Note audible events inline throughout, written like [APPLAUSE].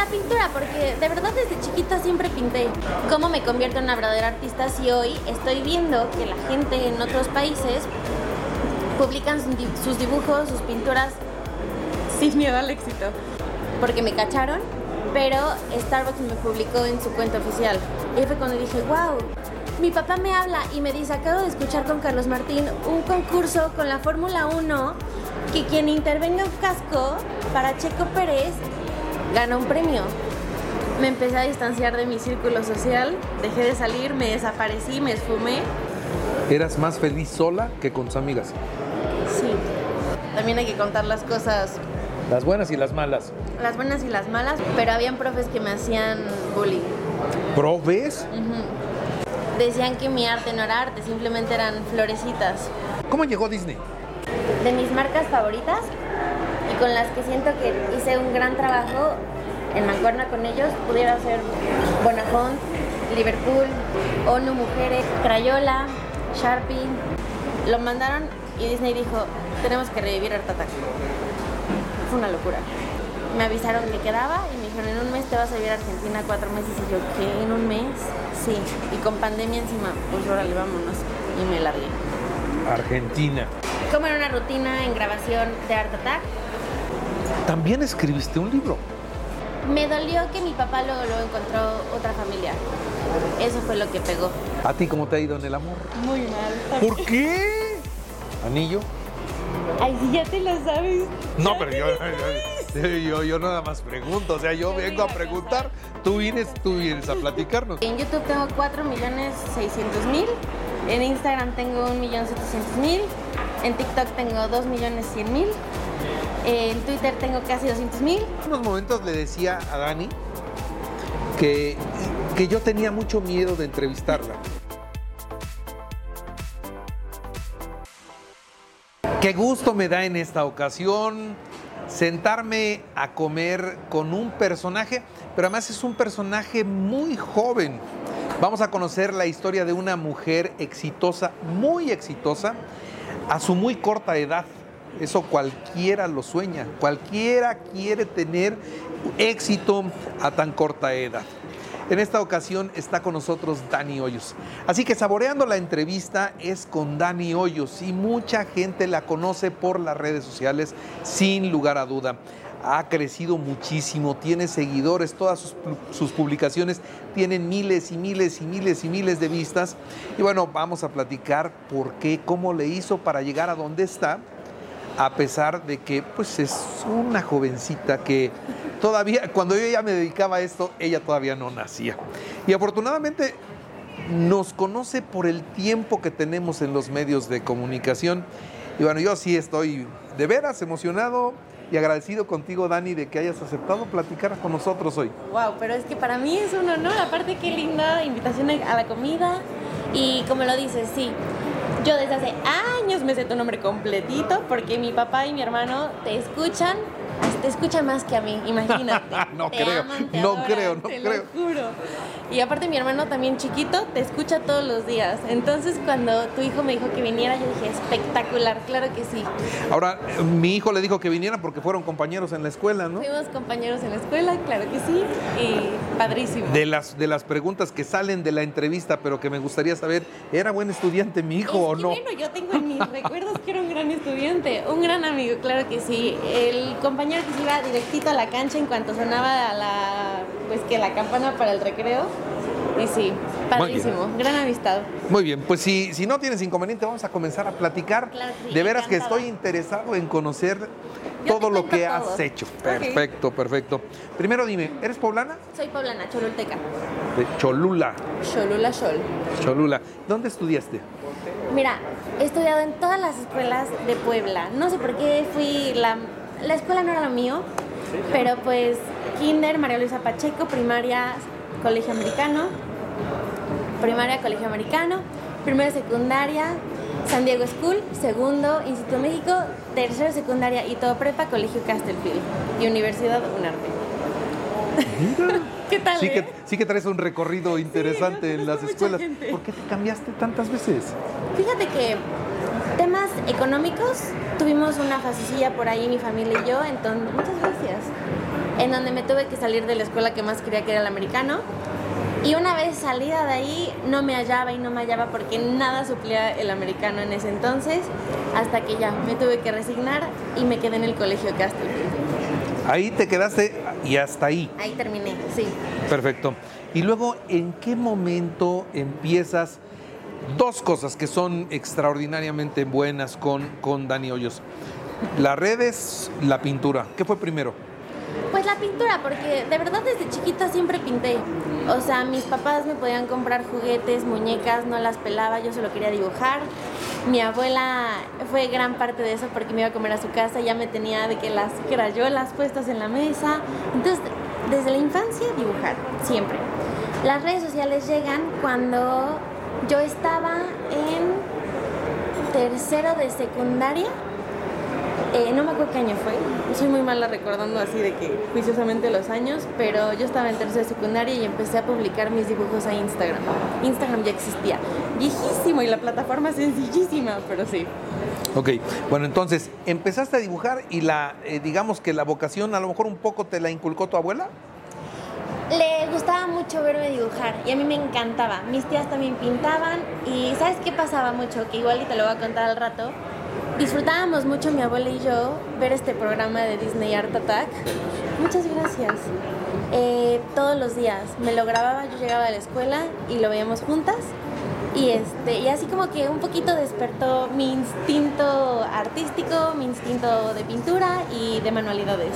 la pintura, porque de verdad desde chiquita siempre pinté. ¿Cómo me convierto en una verdadera artista si hoy estoy viendo que la gente en otros países publican sus dibujos, sus pinturas sin miedo al éxito? Porque me cacharon, pero Starbucks me publicó en su cuenta oficial. Y fue cuando dije, wow, mi papá me habla y me dice, acabo de escuchar con Carlos Martín un concurso con la Fórmula 1 que quien intervenga un casco para Checo Pérez gana un premio. Me empecé a distanciar de mi círculo social, dejé de salir, me desaparecí, me esfumé. ¿Eras más feliz sola que con tus amigas? Sí. También hay que contar las cosas. Las buenas y las malas. Las buenas y las malas, pero habían profes que me hacían bullying. ¿Profes? Decían que mi arte no era arte, simplemente eran florecitas. ¿Cómo llegó Disney? De mis marcas favoritas con las que siento que hice un gran trabajo en mancuerna con ellos, pudiera ser Bonafont, Liverpool, ONU Mujeres, Crayola, Sharpie. Lo mandaron y Disney dijo, tenemos que revivir Art Attack. Fue una locura. Me avisaron que quedaba y me dijeron, en un mes te vas a vivir a Argentina cuatro meses. Y yo, ¿qué? ¿En un mes? Sí. Y con pandemia encima, pues órale, vámonos. Y me largué. Argentina. Como era una rutina en grabación de Art Attack. También escribiste un libro. Me dolió que mi papá luego lo encontró otra familia. Eso fue lo que pegó. ¿A ti cómo te ha ido en el amor? Muy mal. ¿Por qué? ¿Anillo? Ay, si ya te lo sabes. No, pero yo, yo, yo, nada más pregunto. O sea, yo vengo a preguntar. Tú vienes, tú vienes a platicarnos. En YouTube tengo 4 millones 600 mil. En Instagram tengo 1 millón 700 mil. En TikTok tengo 2 millones 100 mil. En Twitter tengo casi 200 mil. En unos momentos le decía a Dani que, que yo tenía mucho miedo de entrevistarla. Qué gusto me da en esta ocasión sentarme a comer con un personaje, pero además es un personaje muy joven. Vamos a conocer la historia de una mujer exitosa, muy exitosa, a su muy corta edad. Eso cualquiera lo sueña, cualquiera quiere tener éxito a tan corta edad. En esta ocasión está con nosotros Dani Hoyos. Así que saboreando la entrevista es con Dani Hoyos y mucha gente la conoce por las redes sociales sin lugar a duda. Ha crecido muchísimo, tiene seguidores, todas sus, sus publicaciones tienen miles y miles y miles y miles de vistas. Y bueno, vamos a platicar por qué, cómo le hizo para llegar a donde está a pesar de que pues es una jovencita que todavía, cuando yo ya me dedicaba a esto, ella todavía no nacía. Y afortunadamente nos conoce por el tiempo que tenemos en los medios de comunicación. Y bueno, yo sí estoy de veras emocionado y agradecido contigo, Dani, de que hayas aceptado platicar con nosotros hoy. Wow, pero es que para mí es un honor, aparte qué linda invitación a la comida y como lo dices, sí, yo desde hace años me sé tu nombre completito porque mi papá y mi hermano te escuchan, te escuchan más que a mí, imagínate. [LAUGHS] no creo, no creo, no te creo. Lo juro. Y aparte mi hermano también chiquito te escucha todos los días. Entonces cuando tu hijo me dijo que viniera, yo dije, espectacular, claro que sí. Ahora, mi hijo le dijo que viniera porque fueron compañeros en la escuela, ¿no? Fuimos compañeros en la escuela, claro que sí, y padrísimo. De las, de las preguntas que salen de la entrevista, pero que me gustaría saber, ¿era buen estudiante mi hijo o no? Bueno, yo tengo en mis [LAUGHS] recuerdos que era un gran estudiante, un gran amigo, claro que sí. El compañero que iba directito a la cancha en cuanto sonaba la, pues que la campana para el recreo. Y sí, padrísimo, gran amistad. Muy bien, pues si, si no tienes inconveniente, vamos a comenzar a platicar. Claro que sí, de veras que estoy interesado en conocer Yo todo lo que todo. has hecho. Perfecto, perfecto. Primero dime, ¿eres poblana? Soy poblana, cholulteca. De Cholula. Cholula Chol. Cholula. ¿Dónde estudiaste? Mira, he estudiado en todas las escuelas de Puebla. No sé por qué fui la... La escuela no era lo mío, pero pues kinder, María Luisa Pacheco, primaria, colegio americano, primaria, colegio americano, primero secundaria, San Diego School, segundo, Instituto México, tercero secundaria y todo prepa, colegio Castlefield y Universidad UNARTE. [LAUGHS] ¿Qué tal? Sí eh? que, sí que traes un recorrido interesante en las escuelas. ¿Por qué te cambiaste tantas veces? Fíjate que temas económicos tuvimos una fasecilla por ahí mi familia y yo, entonces muchas gracias. en donde me tuve que salir de la escuela que más quería que era el americano. Y una vez salida de ahí, no me hallaba y no me hallaba porque nada suplía el americano en ese entonces, hasta que ya me tuve que resignar y me quedé en el colegio Castro. Ahí te quedaste y hasta ahí. Ahí terminé, sí. Perfecto. Y luego, ¿en qué momento empiezas? Dos cosas que son extraordinariamente buenas con, con Dani Hoyos. Las redes, la pintura. ¿Qué fue primero? Pues la pintura, porque de verdad desde chiquita siempre pinté. O sea, mis papás me podían comprar juguetes, muñecas, no las pelaba, yo solo quería dibujar. Mi abuela fue gran parte de eso porque me iba a comer a su casa, ya me tenía de que las crayolas puestas en la mesa. Entonces, desde la infancia dibujar, siempre. Las redes sociales llegan cuando yo estaba en tercero de secundaria eh, no me acuerdo qué año fue, soy muy mala recordando así de que juiciosamente los años, pero yo estaba en tercera secundaria y empecé a publicar mis dibujos a Instagram. Instagram ya existía, viejísimo y la plataforma sencillísima, pero sí. Ok, bueno, entonces empezaste a dibujar y la, eh, digamos que la vocación a lo mejor un poco te la inculcó tu abuela. Le gustaba mucho verme dibujar y a mí me encantaba. Mis tías también pintaban y ¿sabes qué pasaba mucho? Que igual y te lo voy a contar al rato disfrutábamos mucho mi abuela y yo ver este programa de Disney Art Attack. Muchas gracias. Eh, todos los días me lo grababa, yo llegaba a la escuela y lo veíamos juntas. Y, este, y así como que un poquito despertó mi instinto artístico, mi instinto de pintura y de manualidades.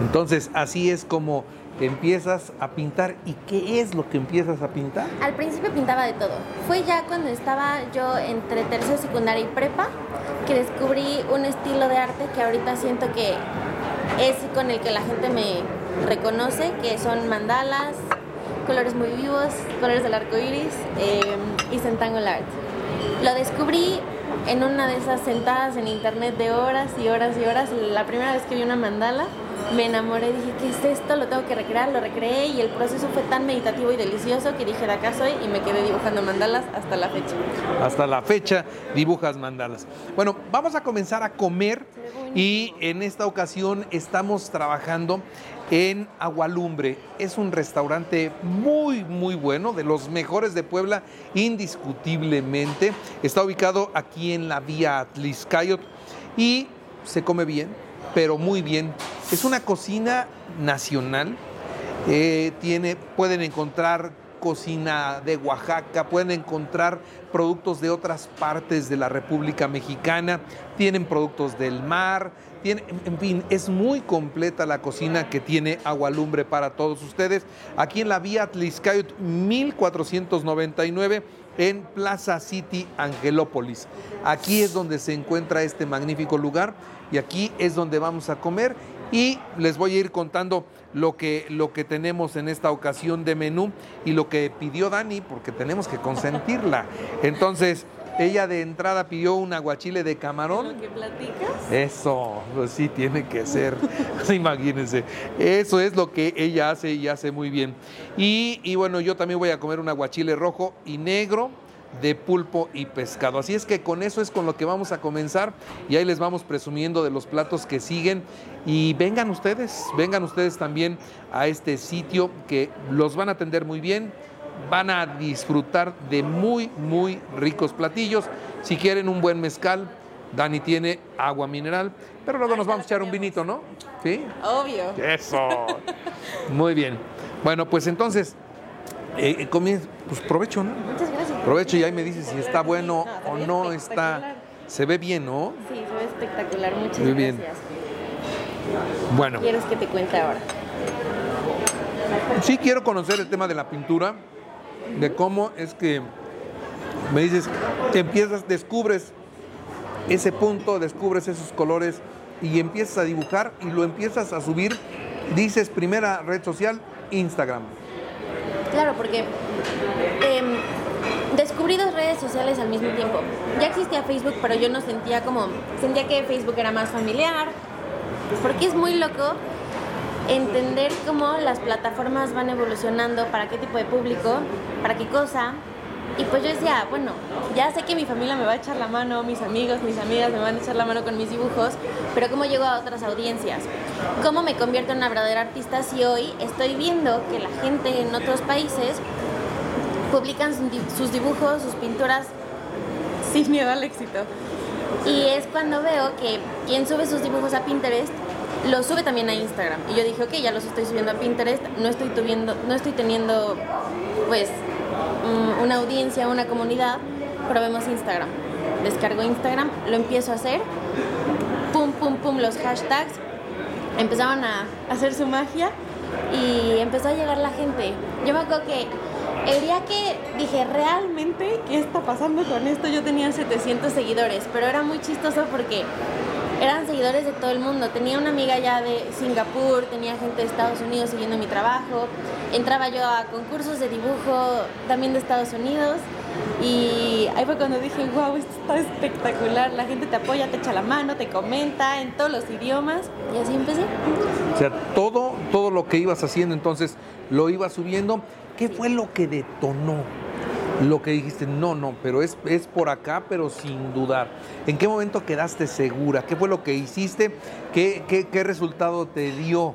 Entonces, así es como empiezas a pintar. ¿Y qué es lo que empiezas a pintar? Al principio pintaba de todo. Fue ya cuando estaba yo entre tercero, secundaria y prepa que descubrí un estilo de arte que ahorita siento que es con el que la gente me reconoce, que son mandalas, colores muy vivos, colores del arco iris eh, y Centangle Art. Lo descubrí en una de esas sentadas en internet de horas y horas y horas. La primera vez que vi una mandala, me enamoré, dije, ¿qué es esto? Lo tengo que recrear, lo recreé y el proceso fue tan meditativo y delicioso que dije, de acá soy y me quedé dibujando mandalas hasta la fecha. Hasta la fecha dibujas mandalas. Bueno, vamos a comenzar a comer y en esta ocasión estamos trabajando en Agualumbre. Es un restaurante muy, muy bueno, de los mejores de Puebla, indiscutiblemente. Está ubicado aquí en la vía Atliscayot y se come bien, pero muy bien. Es una cocina nacional. Eh, pueden encontrar cocina de Oaxaca, pueden encontrar productos de otras partes de la República Mexicana, tienen productos del mar, en fin, es muy completa la cocina que tiene Agualumbre para todos ustedes. Aquí en la vía Tliscayot 1499 en Plaza City Angelópolis. Aquí es donde se encuentra este magnífico lugar y aquí es donde vamos a comer y les voy a ir contando lo que, lo que tenemos en esta ocasión de menú y lo que pidió Dani, porque tenemos que consentirla. Entonces, ella de entrada pidió un aguachile de camarón. ¿Lo que platicas? Eso, pues sí, tiene que ser. [LAUGHS] Imagínense. Eso es lo que ella hace y hace muy bien. Y, y bueno, yo también voy a comer un aguachile rojo y negro de pulpo y pescado. Así es que con eso es con lo que vamos a comenzar y ahí les vamos presumiendo de los platos que siguen y vengan ustedes, vengan ustedes también a este sitio que los van a atender muy bien, van a disfrutar de muy, muy ricos platillos. Si quieren un buen mezcal, Dani tiene agua mineral, pero luego nos vamos a echar un vinito, ¿no? ¿Sí? Obvio. Eso. [LAUGHS] Muy bien. Bueno, pues entonces, eh, eh, comienza, pues provecho, ¿no? Muchas gracias. Provecho y ahí me dices si está bueno No, o no está. Se ve bien, ¿no? Sí, se ve espectacular. Muchas Muy bien. gracias. Bueno, ¿Quieres que te cuente ahora? sí quiero conocer el tema de la pintura, de cómo es que me dices, te empiezas, descubres ese punto, descubres esos colores y empiezas a dibujar y lo empiezas a subir. Dices, primera red social, Instagram. Claro, porque em, descubrí dos redes sociales al mismo tiempo. Ya existía Facebook, pero yo no sentía como, sentía que Facebook era más familiar, porque es muy loco entender cómo las plataformas van evolucionando, para qué tipo de público, para qué cosa, Y pues yo decía, bueno, ya sé que mi familia me va a echar la mano, mis amigos, mis amigas me van a echar la mano con mis dibujos, pero ¿cómo llego a otras audiencias? ¿Cómo me convierto en una verdadera artista si hoy estoy viendo que la gente en otros países publican sus dibujos, sus pinturas sin miedo al éxito? Y es cuando veo que quien sube sus dibujos a Pinterest lo sube también a Instagram. Y yo dije, ok, ya los estoy subiendo a Pinterest, no estoy, tuviendo, no estoy teniendo pues mm, una audiencia, una comunidad, probemos Instagram. Descargo Instagram, lo empiezo a hacer, pum, pum, pum, los hashtags empezaban a hacer su magia y empezó a llegar la gente. Yo me acuerdo que el día que dije, realmente, ¿qué está pasando con esto? Yo tenía 700 seguidores, pero era muy chistoso porque eran seguidores de todo el mundo. Tenía una amiga ya de Singapur, tenía gente de Estados Unidos siguiendo mi trabajo. Entraba yo a concursos de dibujo también de Estados Unidos. Y ahí fue cuando dije, wow, esto está espectacular. La gente te apoya, te echa la mano, te comenta en todos los idiomas. Y así empecé. O sea, todo, todo lo que ibas haciendo entonces lo ibas subiendo. ¿Qué fue lo que detonó? Lo que dijiste, no, no, pero es, es por acá, pero sin dudar. ¿En qué momento quedaste segura? ¿Qué fue lo que hiciste? ¿Qué, qué, resultado te dio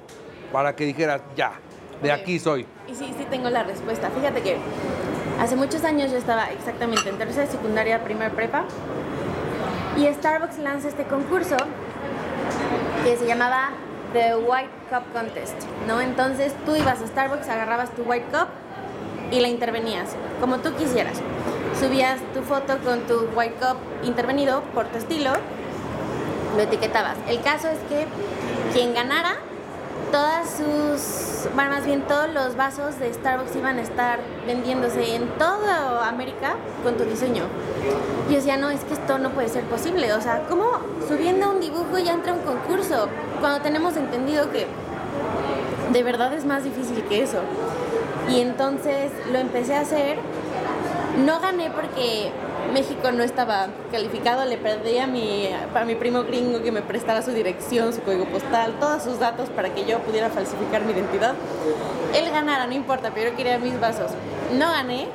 para que dijeras, ya, de aquí soy? Y sí, sí tengo la respuesta. Fíjate que hace muchos años yo estaba exactamente en tercera secundaria, primer prepa, y Starbucks lanza este concurso que se llamaba The White Cup Contest, ¿no? Entonces tú ibas a Starbucks, agarrabas tu White Cup y la intervenías, como tú quisieras. Subías tu foto con tu white cup intervenido por tu estilo, lo etiquetabas. El caso es que quien ganara, todas sus, bueno, más bien todos los vasos de Starbucks iban a estar vendiéndose en toda América con tu diseño. Y yo decía, no, es que esto no puede ser posible. O sea, ¿cómo subiendo un dibujo ya entra un concurso? Cuando tenemos entendido que de verdad es más difícil que eso. Y entonces lo empecé a hacer. No gané porque México no estaba calificado, le perdí a mi, a mi primo gringo que me prestara su dirección, su código postal, todos sus datos para que yo pudiera falsificar mi identidad. Él ganara, no importa, pero yo quería mis vasos. No gané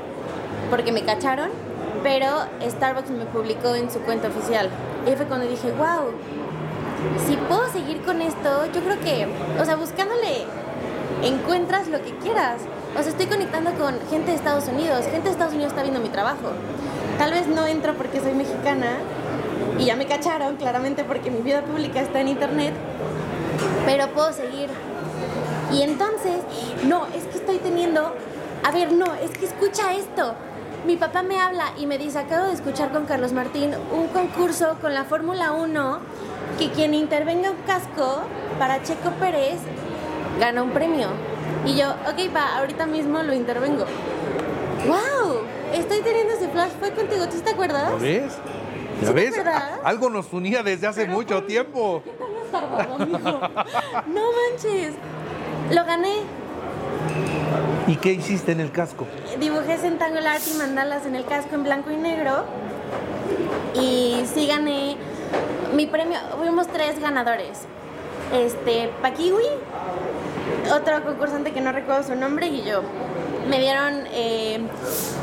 porque me cacharon, pero Starbucks me publicó en su cuenta oficial. Y fue cuando dije, wow, si puedo seguir con esto, yo creo que, o sea, buscándole, encuentras lo que quieras. O sea, estoy conectando con gente de Estados Unidos. Gente de Estados Unidos está viendo mi trabajo. Tal vez no entro porque soy mexicana y ya me cacharon, claramente porque mi vida pública está en internet, pero puedo seguir. Y entonces, no, es que estoy teniendo, a ver, no, es que escucha esto. Mi papá me habla y me dice, acabo de escuchar con Carlos Martín un concurso con la Fórmula 1 que quien intervenga un casco para Checo Pérez gana un premio. Y yo, ok, va, ahorita mismo lo intervengo. ¡Wow! Estoy teniendo ese flash. ¿Fue contigo? ¿Tú te acuerdas? ¿Lo ves? ¿Ya ves? Algo nos unía desde hace mucho tiempo. no manches. Lo gané. ¿Y qué hiciste en el casco? Dibujé Centangular y mandalas en el casco en blanco y negro. Y sí gané mi premio. Fuimos tres ganadores. Este, Pakiwi, otro concursante que no recuerdo su nombre y yo. Me dieron eh,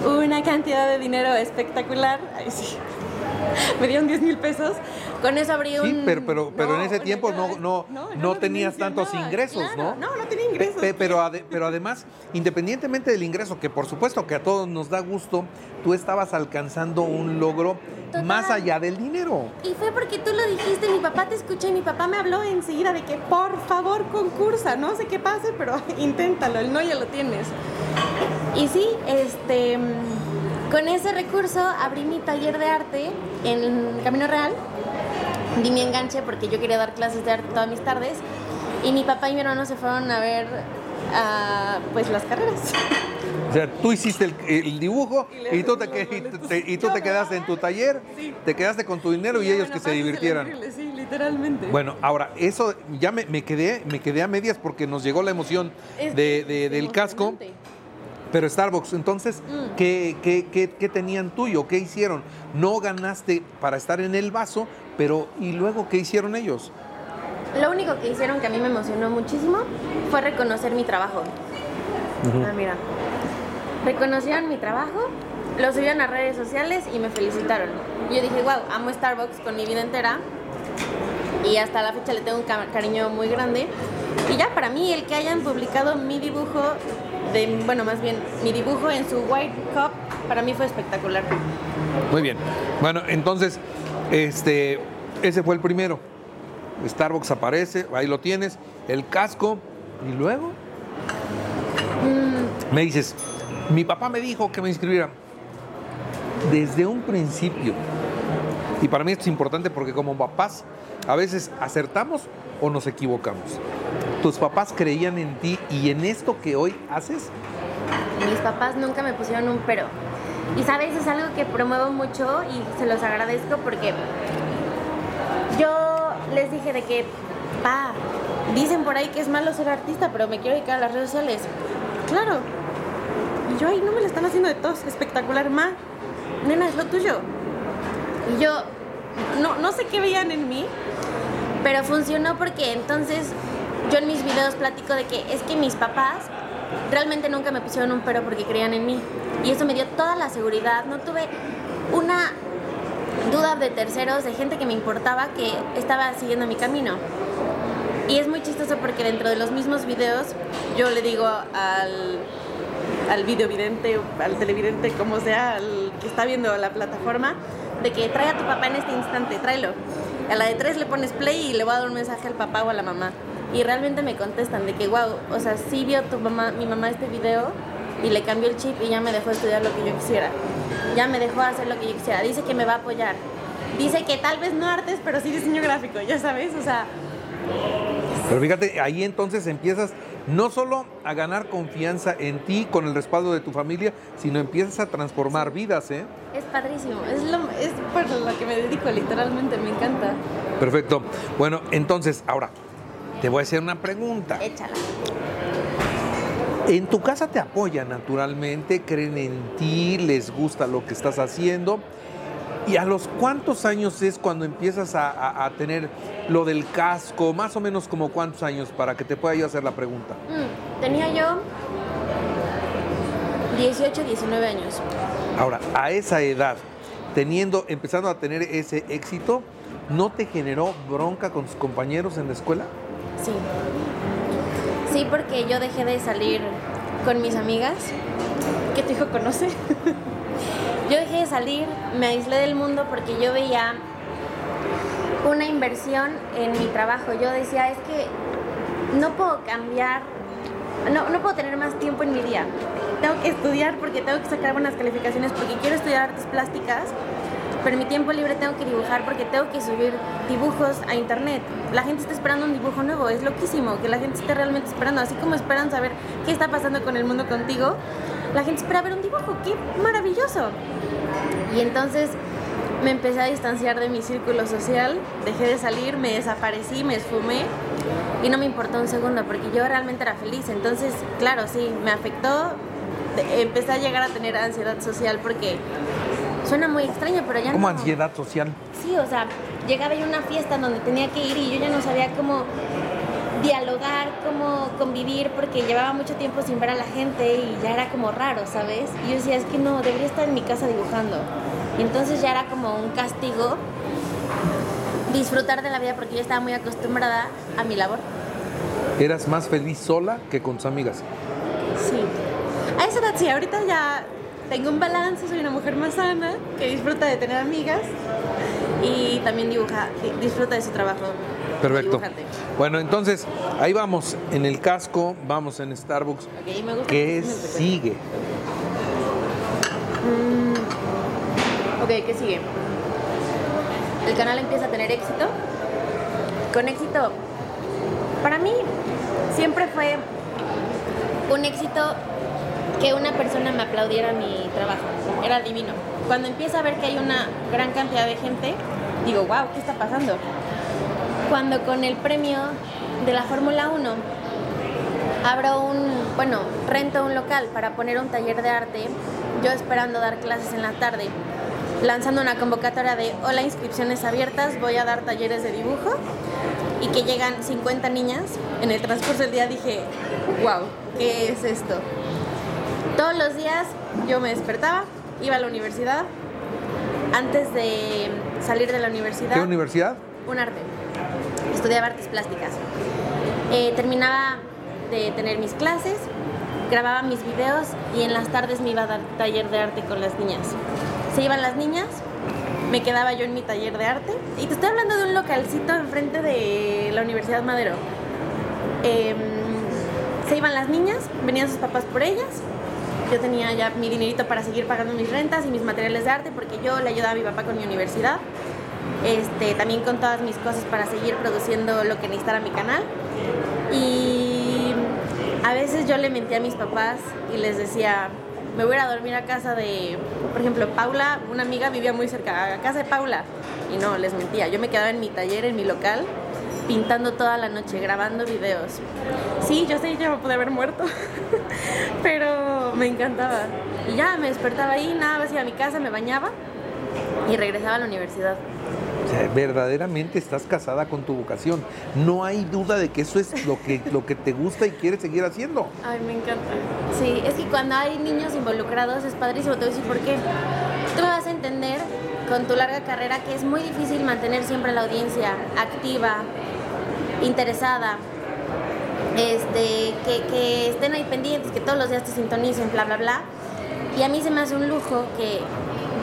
una cantidad de dinero espectacular. Ay, sí. [LAUGHS] Me dieron 10 mil pesos. Con eso abrí un. Sí, pero, pero, pero en ese tiempo no, no, no, tenías tantos ingresos, ¿no? No, no tenía ingresos. pero, pero además, independientemente del ingreso, que por supuesto que a todos nos da gusto, tú estabas alcanzando un logro más allá del dinero. Y fue porque tú lo dijiste, mi papá te escuché y mi papá me habló enseguida de que por favor concursa, no sé qué pase, pero [LAUGHS] inténtalo, el no ya lo tienes. Y sí, este, con ese recurso abrí mi taller de arte en Camino Real, di mi enganche porque yo quería dar clases de arte todas mis tardes y mi papá y mi hermano se fueron a ver pues las carreras. [LAUGHS] O sea, tú hiciste el, dibujo y, tú, te, y, tú te quedaste en tu taller, te quedaste con tu dinero y, ellos que se divirtieran. Sí, literalmente. Bueno, ahora, eso ya me, quedé, me quedé a medias porque nos llegó la emoción de, del casco. Pero Starbucks, entonces, mm. ¿qué, qué, tenían tuyo? ¿Qué hicieron? No ganaste para estar en el vaso, pero ¿y luego qué hicieron ellos? Lo único que hicieron que a mí me emocionó muchísimo fue reconocer mi trabajo. Ah, mira. Reconocieron mi trabajo lo subieron a redes sociales y me felicitaron. Yo dije, wow, amo Starbucks con mi vida entera y hasta la fecha le tengo un cariño muy grande. Y ya para mí el que hayan publicado mi dibujo, de, bueno, más bien mi dibujo en su White Cup, para mí fue espectacular. Muy bien. Bueno, entonces, este, ese fue el primero. Starbucks aparece, ahí lo tienes, el casco, y luego mm. me dices, mi papá me dijo que me inscribiera. Desde un principio, y para mí esto es importante porque como papás a veces acertamos o nos equivocamos. ¿Tus papás creían en ti y en esto que hoy haces? Mis papás nunca me pusieron un pero. Y sabes, es algo que promuevo mucho y se los agradezco porque yo les dije de que, pa, dicen por ahí que es malo ser artista, pero me quiero dedicar a las redes sociales. Claro. Y yo ahí no me lo están haciendo de tos, espectacular, ma. Nena, es lo tuyo. Y yo, no, no sé qué veían en mí, pero funcionó porque entonces yo en mis videos platico de que es que mis papás realmente nunca me pusieron un pero porque creían en mí. Y eso me dio toda la seguridad. No tuve una duda de terceros, de gente que me importaba que estaba siguiendo mi camino. Y es muy chistoso porque dentro de los mismos videos yo le digo al, al videovidente, al televidente, como sea, al que está viendo la plataforma, de que trae a tu papá en este instante, tráelo. A la de tres le pones play y le voy a dar un mensaje al papá o a la mamá. Y realmente me contestan de que, wow, o sea, sí vio tu mamá, mi mamá este video y le cambió el chip y ya me dejó estudiar lo que yo quisiera. Ya me dejó hacer lo que yo quisiera. Dice que me va a apoyar. Dice que tal vez no artes, pero sí diseño gráfico, ya sabes, o sea... Pero fíjate, ahí entonces empiezas no solo a ganar confianza en ti con el respaldo de tu familia, sino empiezas a transformar vidas, ¿eh? Es padrísimo, es, lo, es por lo que me dedico literalmente, me encanta. Perfecto. Bueno, entonces, ahora, te voy a hacer una pregunta. Échala. En tu casa te apoyan naturalmente, creen en ti, les gusta lo que estás haciendo. ¿Y a los cuántos años es cuando empiezas a, tener lo del casco? Más o menos como cuántos años para que te pueda yo hacer la pregunta. Mm, tenía yo 18, 19 años. Ahora, a esa edad, teniendo, empezando a tener ese éxito, ¿no te generó bronca con tus compañeros en la escuela? Sí. Sí, porque yo dejé de salir con mis amigas, que tu hijo conoce. Yo dejé de salir, me aislé del mundo porque yo veía una inversión en mi trabajo. Yo decía, es que no puedo cambiar, no, no puedo tener más tiempo en mi día. Tengo que estudiar porque tengo que sacar buenas calificaciones, porque quiero estudiar artes plásticas, pero mi tiempo libre tengo que dibujar porque tengo que subir dibujos a internet. La gente está esperando un dibujo nuevo, es loquísimo que la gente esté realmente esperando, así como esperan saber qué está pasando con el mundo contigo la gente espera ver un dibujo, qué maravilloso. Y entonces me empecé a distanciar de mi círculo social, dejé de salir, me desaparecí, me esfumé y no me importó un segundo porque yo realmente era feliz. Entonces, claro, sí, me afectó, empecé a llegar a tener ansiedad social porque suena muy extraño, pero ya ¿Cómo ansiedad social? Sí, o sea, llegaba yo a una fiesta donde tenía que ir y yo ya no sabía cómo dialogar, cómo convivir, porque llevaba mucho tiempo sin ver a la gente y ya era como raro, ¿sabes? Y yo decía, es que no, debería estar en mi casa dibujando. Y entonces ya era como un castigo disfrutar de la vida porque yo estaba muy acostumbrada a mi labor. ¿Eras más feliz sola que con tus amigas? Sí. A esa edad sí, ahorita ya tengo un balance, soy una mujer más sana, que disfruta de tener amigas y también dibuja, disfruta de su trabajo. Perfecto. Bueno, entonces, ahí vamos, en el casco, vamos en Starbucks. ¿Qué sigue? Mm, ok, ¿qué sigue? El canal empieza a tener éxito. Con éxito, para mí siempre fue un éxito que una persona me aplaudiera mi trabajo. Era divino. Cuando empiezo a ver que hay una gran cantidad de gente, digo, wow, ¿qué está pasando? Cuando con el premio de la Fórmula 1 abro un, bueno, rento un local para poner un taller de arte, yo esperando dar clases en la tarde, lanzando una convocatoria de hola, inscripciones abiertas, voy a dar talleres de dibujo y que llegan 50 niñas, en el transcurso del día dije, wow, ¿qué es esto? Todos los días yo me despertaba, iba a la universidad. Antes de salir de la universidad. ¿Qué universidad? Un arte. Estudiaba artes plásticas. Eh, terminaba de tener mis clases, grababa mis videos y en las tardes me iba a dar taller de arte con las niñas. Se iban las niñas, me quedaba yo en mi taller de arte. Y te estoy hablando de un localcito enfrente de la Universidad Madero. Em, se iban las niñas, venían sus papás por ellas. Yo tenía ya mi dinerito para seguir pagando mis rentas y mis materiales de arte porque yo le ayudaba a mi papá con mi universidad. Este, también con todas mis cosas para seguir produciendo lo que necesitara mi canal. Y a veces yo le mentía a mis papás y les decía, me voy a dormir a casa de, por ejemplo, Paula, una amiga vivía muy cerca, a casa de Paula. Y no, les mentía. Yo me quedaba en mi taller, en mi local, pintando toda la noche, grabando videos. Sí, yo sé, ya me pude haber muerto, [LAUGHS] pero me encantaba. Y ya me despertaba ahí, nada más iba a mi casa, me bañaba y regresaba a la universidad. O sea, verdaderamente estás casada con tu vocación. No hay duda de que eso es lo que, lo que te gusta y quieres seguir haciendo. Ay, me encanta. Sí, es que cuando hay niños involucrados es padrísimo. Te voy a decir por qué. Tú me vas a entender con tu larga carrera que es muy difícil mantener siempre la audiencia activa, interesada, este, que, que estén ahí pendientes, que todos los días te sintonicen, bla, bla, bla. Y a mí se me hace un lujo que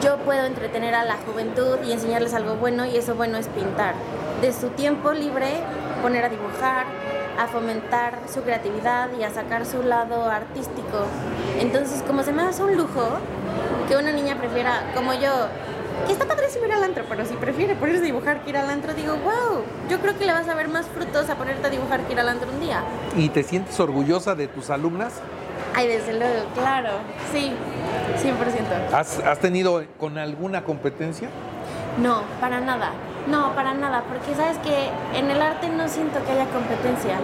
yo puedo entretener a la juventud y enseñarles algo bueno y eso bueno es pintar. De su tiempo libre poner a dibujar, a fomentar su creatividad y a sacar su lado artístico. Entonces, como se me hace un lujo que una niña prefiera, como yo, que está padrísimo ir al antro, pero si prefiere ponerse a dibujar que ir al antro, digo, wow, yo creo que le vas a ver más frutos a ponerte a dibujar que ir al antro un día. ¿Y te sientes orgullosa de tus alumnas? Ay, desde luego, claro, sí, 100%. ¿Has, has tenido con alguna competencia? No, para nada. No, para nada, porque sabes que en el arte no siento que haya competencia.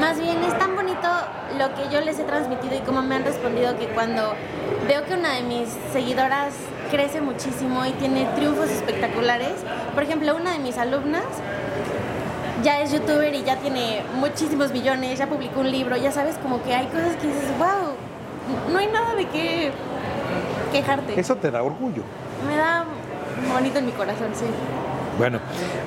Más bien es tan bonito lo que yo les he transmitido y cómo me han respondido que cuando veo que una de mis seguidoras crece muchísimo y tiene triunfos espectaculares, por ejemplo, una de mis alumnas ya es youtuber y ya tiene muchísimos millones, ya publicó un libro, ya sabes, como que hay cosas que dices, wow, no hay nada de qué quejarte. Eso te da orgullo. Me da bonito en mi corazón, sí. Bueno,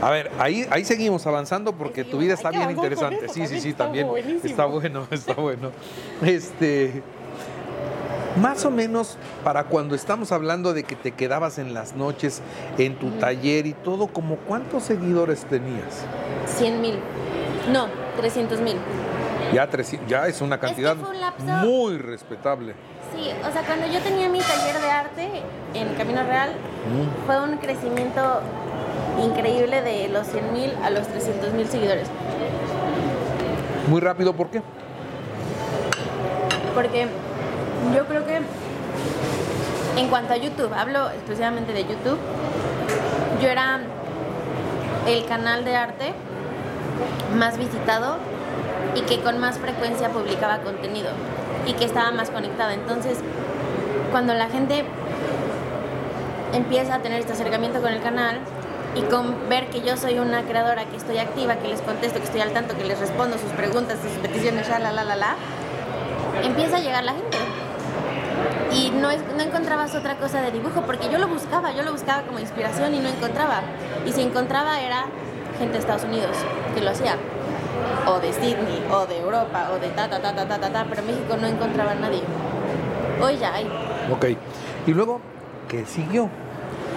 a ver, ahí, ahí seguimos avanzando porque tu vida está bien interesante. eso, Sí, sí, sí, también. buenísimo. Está bueno, [LAUGHS] está bueno. Este, más o menos para cuando estamos hablando de que te quedabas en las noches en tu taller y todo, como cuántos seguidores tenías? 100 mil. No, 300 mil. Ya, 300 ya es una cantidad un muy respetable. Sí, o sea, cuando yo tenía mi taller de arte en Camino Real, Mm. fue un crecimiento increíble de los 100 mil a los 300 mil seguidores. Muy rápido, ¿por qué? Porque yo creo que en cuanto a YouTube, hablo especialmente de YouTube, yo era el canal de arte más visitado y que con más frecuencia publicaba contenido y que estaba más conectada. Entonces, cuando la gente empieza a tener este acercamiento con el canal y con ver que yo soy una creadora, que estoy activa, que les contesto, que estoy al tanto, que les respondo sus preguntas, sus peticiones, ya, la, la, la, la, empieza a llegar la gente. Y no, es- no encontrabas otra cosa de dibujo, porque yo lo buscaba, yo lo buscaba como inspiración y no encontraba. Y si encontraba era gente de Estados Unidos que lo hacía, o de Sydney, o de Europa, o de ta, ta, ta, ta, ta, ta, ta, pero en México no encontraba a nadie. Hoy ya hay. Ok. Y luego, ¿qué siguió?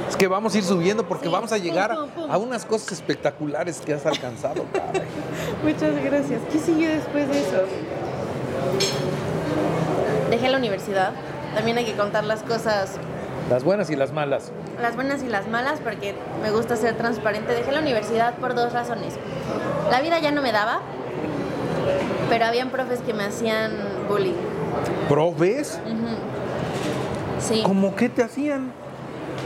Es que vamos a ir subiendo porque Sí. vamos a llegar Pum, pum, pum. a unas cosas espectaculares que has alcanzado. [LAUGHS] Muchas gracias. ¿Qué siguió después de eso? Dejé la universidad. También hay que contar las cosas, Las buenas y las malas. las buenas y las malas, porque me gusta ser transparente. Dejé la universidad por dos razones. La vida ya no me daba, pero habían profes que me hacían bullying. ¿Profes? Sí, ¿Cómo qué te hacían?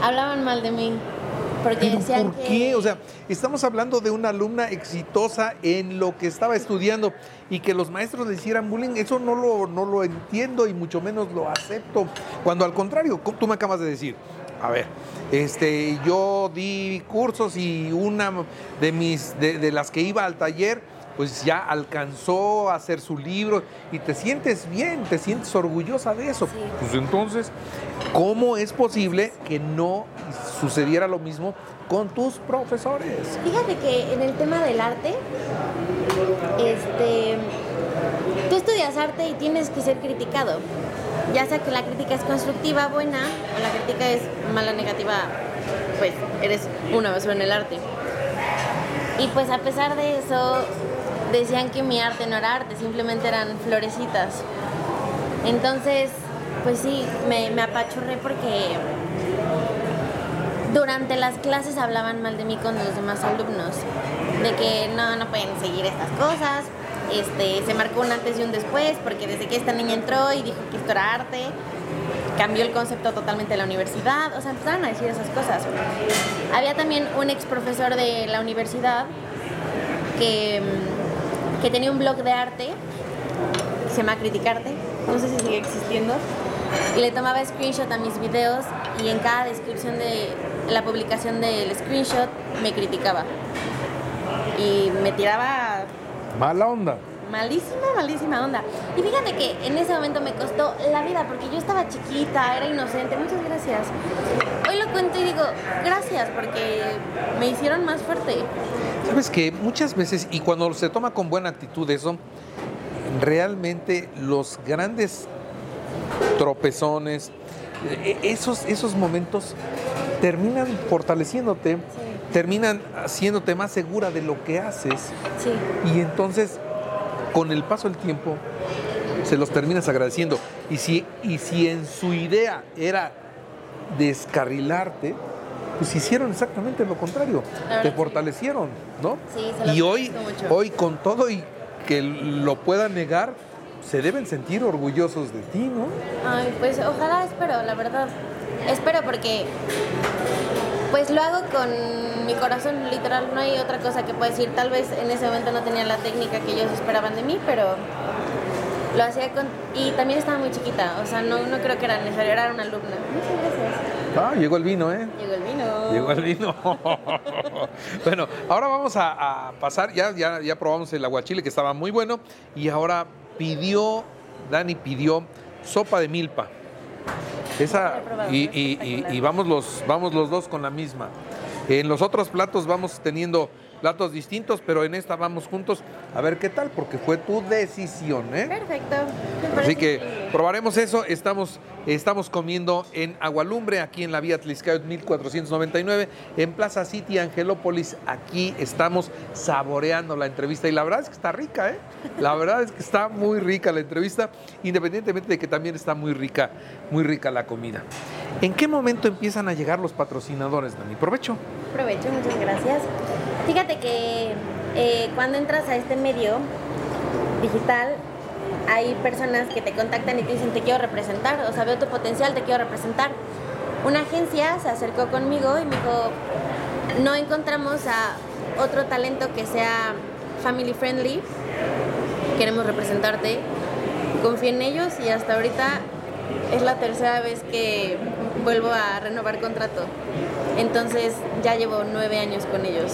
hablaban mal de mí. Porque ¿Pero decían por que... qué? O sea, estamos hablando de una alumna exitosa en lo que estaba estudiando y que los maestros le hicieran bullying, eso no lo, no lo entiendo y mucho menos lo acepto. Cuando al contrario, tú me acabas de decir, a ver, este, yo di cursos y una de mis, de, de las que iba al taller, pues ya alcanzó a hacer su libro y te sientes bien, te sientes orgullosa de eso. Pues entonces, ¿cómo es posible que no sucediera lo mismo con tus profesores? Fíjate que en el tema del arte, este, tú estudias arte y tienes que ser criticado. Ya sea que la crítica es constructiva, buena, o la crítica es mala, negativa, pues eres una basura en el arte. Y pues a pesar de eso, decían que mi arte no era arte, simplemente eran florecitas. Entonces, pues sí, me, me apachurré porque durante las clases hablaban mal de mí con los demás alumnos, de que no, no pueden seguir estas cosas. Este, se marcó un antes y un después, porque desde que esta niña entró y dijo que esto era arte, cambió el concepto totalmente de la universidad, o sea, empezaron a decir esas cosas. Había también un ex profesor de la universidad que, que tenía un blog de arte, se llama Criticarte, no sé si sigue existiendo, y le tomaba screenshot a mis videos y en cada descripción de la publicación del screenshot me criticaba. Y me tiraba... Mala onda. Malísima, malísima onda. Y fíjate que en ese momento me costó la vida porque yo estaba chiquita, era inocente. Muchas gracias. Hoy lo cuento y digo, gracias porque me hicieron más fuerte. Sabes que muchas veces, y cuando se toma con buena actitud eso, realmente los grandes tropezones, e- esos, esos momentos terminan fortaleciéndote, terminan haciéndote más segura de lo que haces. Sí. Y entonces, con el paso del tiempo, se los terminas agradeciendo. Y si, y si en su idea era descarrilarte, pues hicieron exactamente lo contrario. Te sí. fortalecieron, ¿no? Sí, se y hoy, mucho. hoy con todo y que lo puedan negar, se deben sentir orgullosos de ti, ¿no? Ay, pues ojalá espero, la verdad. Espero porque pues lo hago con mi corazón, literal, no hay otra cosa que pueda decir. Tal vez en ese momento no tenía la técnica que ellos esperaban de mí, pero lo hacía con... Y también estaba muy chiquita, o sea, no, no creo que era necesario, era una alumna. Muchas gracias. Ah, llegó el vino, ¿eh? Llegó el vino. Llegó el vino. [LAUGHS] bueno, ahora vamos a, a pasar, ya, ya, ya probamos el aguachile que estaba muy bueno y ahora pidió, Dani pidió sopa de milpa. Esa, y, y- y- y vamos, los, vamos los dos con la misma. En los otros platos vamos teniendo platos distintos, pero en esta vamos juntos a ver qué tal, porque fue tu decisión, ¿eh? Perfecto. Así que probaremos eso. Estamos, estamos comiendo en Agualumbre, aquí en la vía Tliscayot 1499, en Plaza City, Angelópolis. Aquí estamos saboreando la entrevista y la verdad es que está rica, ¿eh? La verdad es que está muy rica la entrevista, independientemente de que también está muy rica, muy rica la comida. ¿En qué momento empiezan a llegar los patrocinadores, Dani? Provecho. Provecho, muchas gracias. Fíjate que eh, cuando entras a este medio digital, hay personas que te contactan y te dicen te quiero representar, o sea, veo tu potencial, te quiero representar. Una agencia se acercó conmigo y me dijo, no encontramos a otro talento que sea family friendly, queremos representarte, confía en ellos y hasta ahorita es la tercera vez que vuelvo a renovar contrato. Entonces ya llevo nueve años con ellos.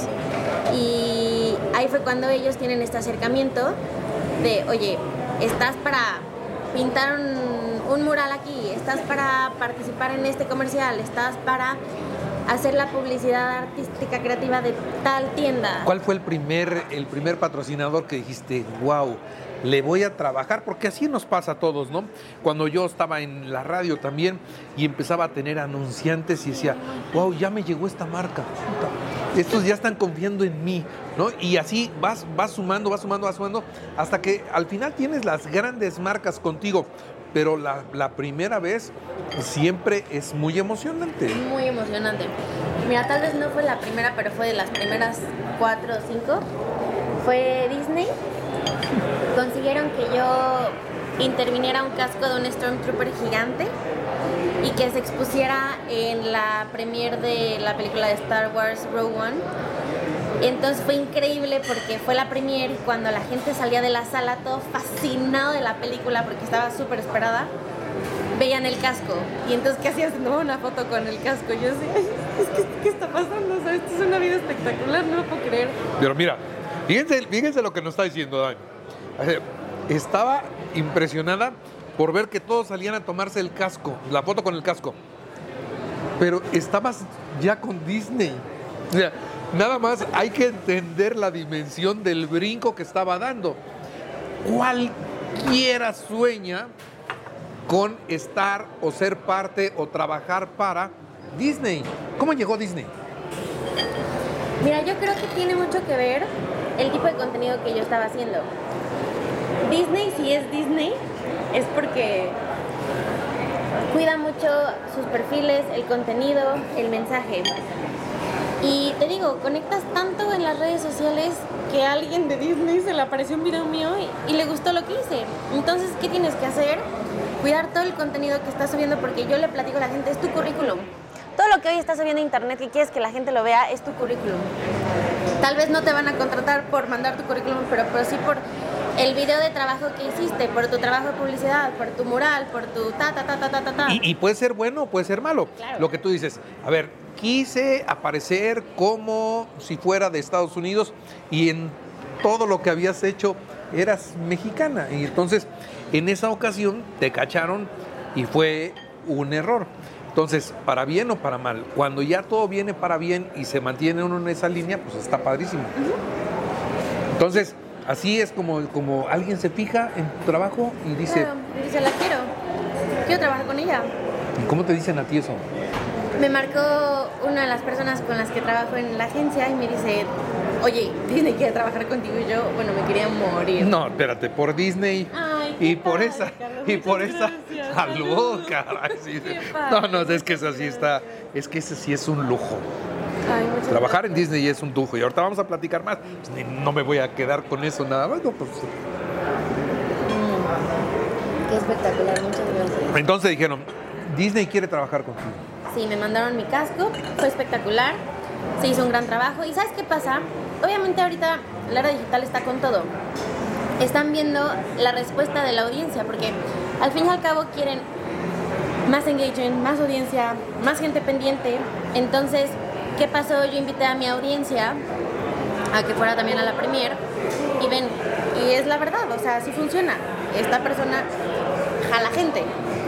Y ahí fue cuando ellos tienen este acercamiento de, oye, estás para pintar un, mural aquí, estás para participar en este comercial, estás para hacer la publicidad artística creativa de tal tienda. ¿Cuál fue el primer, el primer patrocinador que dijiste, wow, le voy a trabajar? Porque así nos pasa a todos, ¿no? Cuando yo estaba en la radio también y empezaba a tener anunciantes y decía, wow, ya me llegó esta marca. puta, Estos ya están confiando en mí, ¿no? Y así vas, vas sumando, vas sumando, vas sumando, hasta que al final tienes las grandes marcas contigo. Pero la, la primera vez siempre es muy emocionante. Muy emocionante. Mira, tal vez no fue la primera, pero fue de las primeras cuatro o cinco. Fue Disney. Consiguieron que yo interviniera un casco de un Stormtrooper gigante y que se expusiera en la premiere de la película de Star Wars Rogue One. Entonces fue increíble porque fue la premiere y cuando la gente salía de la sala todo fascinado de la película porque estaba súper esperada, veían el casco. Y entonces, ¿qué hacías? No, una foto con el casco. Yo "Ay, es que, ¿qué está pasando? O sea, esto es una vida espectacular, no lo puedo creer. Pero mira, Fíjense, fíjense lo que nos está diciendo Dani. Estaba impresionada por ver que todos salían a tomarse el casco, la foto con el casco. Pero estabas ya con Disney. O sea, nada más hay que entender la dimensión del brinco que estaba dando. Cualquiera sueña con estar o ser parte o trabajar para Disney. ¿Cómo llegó Disney? Mira, yo creo que tiene mucho que ver el tipo de contenido que yo estaba haciendo. Disney, si es Disney, es porque cuida mucho sus perfiles, el contenido, el mensaje. Y te digo, conectas tanto en las redes sociales que a alguien de Disney se le apareció un video mío y, y, le gustó lo que hice. Entonces, ¿qué tienes que hacer? Cuidar todo el contenido que estás subiendo porque yo le platico a la gente, es tu currículum. Todo lo que hoy estás subiendo a internet y quieres que la gente lo vea es tu currículum. Tal vez no te van a contratar por mandar tu currículum, pero, pero sí por el video de trabajo que hiciste, por tu trabajo de publicidad, por tu mural, por tu ta, ta, ta, ta, ta, ta. Y, y puede ser bueno o puede ser malo. Claro. Lo que tú dices, a ver, quise aparecer como si fuera de Estados Unidos y en todo lo que habías hecho eras mexicana. Y entonces, en esa ocasión te cacharon y fue un error. Entonces, para bien o para mal, cuando ya todo viene para bien y se mantiene uno en esa línea, pues está padrísimo. Entonces, así es como, como alguien se fija en tu trabajo y dice, Claro, dice, la quiero. Quiero trabajar con ella. ¿y cómo te dicen a ti eso? Me marcó una de las personas con las que trabajo en la agencia y me dice, oye, Disney quiere trabajar contigo y yo, bueno, me quería morir. No, espérate, por Disney. Qué y por esa, Carlos, y por esa gracias. salud, [LAUGHS] caray. sí. No, no, es que eso sí está, es que ese sí es un lujo. Ay, Trabajar en. Disney es un lujo y ahorita vamos a platicar más. Pues, No me voy a quedar con eso nada más. no, pues. Qué espectacular, muchas gracias. Entonces dijeron, Disney quiere trabajar contigo. Sí, me mandaron mi casco, fue espectacular, se hizo un gran trabajo. ¿Y sabes qué pasa? Obviamente ahorita la era digital está con todo. Están viendo la respuesta de la audiencia, porque al fin y al cabo quieren más engagement, más audiencia, más gente pendiente. Entonces, ¿qué pasó? Yo invité a mi audiencia a que fuera también a la premier y ven, y es la verdad, o sea, sí funciona. Esta persona jala gente.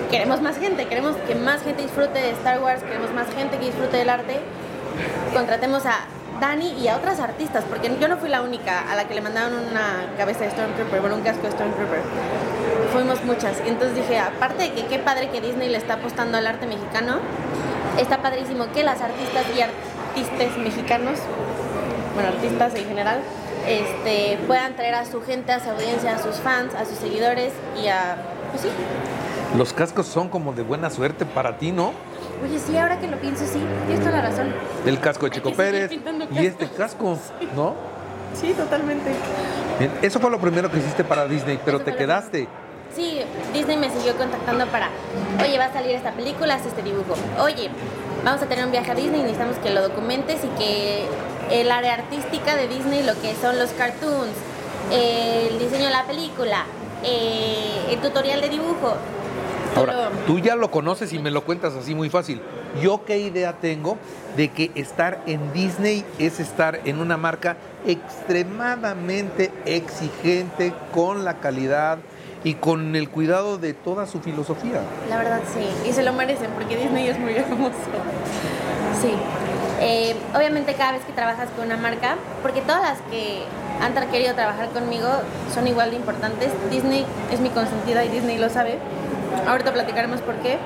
Queremos más gente, queremos que más gente disfrute de Star Wars, queremos más gente que disfrute del arte. Contratemos a Dani y a otras artistas, porque yo no fui la única a la que le mandaron una cabeza de Stormtrooper, bueno, un casco de Stormtrooper. Fuimos muchas. Y entonces dije, aparte de que qué padre que Disney le está apostando al arte mexicano, está padrísimo que las artistas y artistas mexicanos, bueno, artistas en general, este, puedan traer a su gente, a su audiencia, a sus fans, a sus seguidores y a... Pues sí. Los cascos son como de buena suerte para ti, ¿no? Oye, sí, ahora que lo pienso, sí, tienes toda la razón. El casco de Chico Pérez y este casco, ¿no? Sí, totalmente. Bien, Eso fue lo primero que hiciste para Disney, pero Eso te quedaste. Sí, Disney me siguió contactando para, oye, va a salir esta película, haz este dibujo. Oye, vamos a tener un viaje a Disney, necesitamos que lo documentes y que el área artística de Disney, lo que son los cartoons, el diseño de la película, eh, el tutorial de dibujo. Tú Ahora, tú ya lo conoces y me lo cuentas así muy fácil. Yo qué idea tengo de que estar en Disney es estar en una marca extremadamente exigente con la calidad y con el cuidado de toda su filosofía. La verdad sí, y se lo merecen porque Disney es muy [LAUGHS] famoso. Sí. Eh, obviamente cada vez que trabajas con una marca, porque todas las que han querido trabajar conmigo son igual de importantes. Disney es mi consentida y Disney lo sabe. Ahorita platicaremos por qué.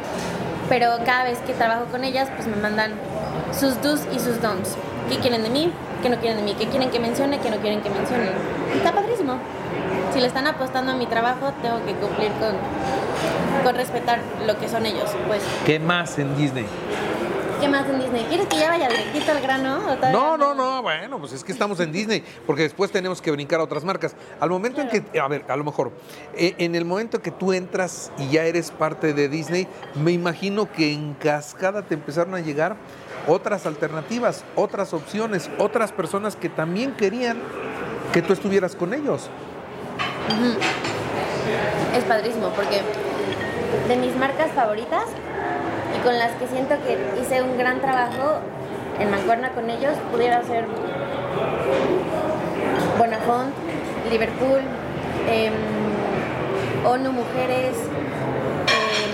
Pero cada vez que trabajo con ellas, pues me mandan sus do's y sus don'ts. ¿Qué quieren de mí? ¿Qué no quieren de mí? ¿Qué quieren que mencione? ¿Qué no quieren que mencione? Está padrísimo. Si le están apostando a mi trabajo, tengo que cumplir con, con respetar lo que son ellos. Pues, ¿Qué más en Disney? ¿Qué más en Disney? ¿Quieres que ya vaya directito al grano? o No, no, no, bueno, pues es que estamos en Disney, porque después tenemos que brincar a otras marcas. Al momento en que, a ver, a lo mejor, eh, en el momento que tú entras y ya eres parte de Disney, me imagino que en cascada te empezaron a llegar otras alternativas, otras opciones, otras personas que también querían que tú estuvieras con ellos. Es padrísimo porque de mis marcas favoritas con las que siento que hice un gran trabajo en Mancuerna con ellos, pudiera ser Bonafont, Liverpool, em, ONU Mujeres, em,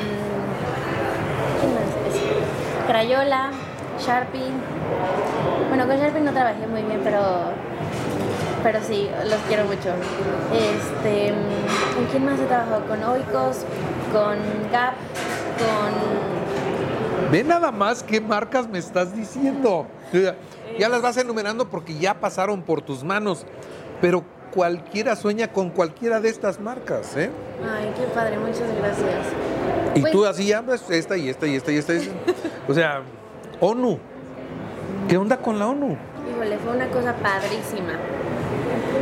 ¿quién más? Crayola, Sharpie. Bueno, con Sharpie no trabajé muy bien, pero pero sí, los quiero mucho. Este, ¿Con quién más he trabajado? Con Oikos, con Gap, con... Ve nada más qué marcas me estás diciendo. Ya las vas enumerando porque ya pasaron por tus manos, pero cualquiera sueña con cualquiera de estas marcas, ¿eh? Ay, qué padre, muchas gracias. Y tú pues así ya, pues, esta y esta y esta y esta. [LAUGHS] o sea, ONU. ¿Qué onda con la ONU? Híjole, fue una cosa padrísima.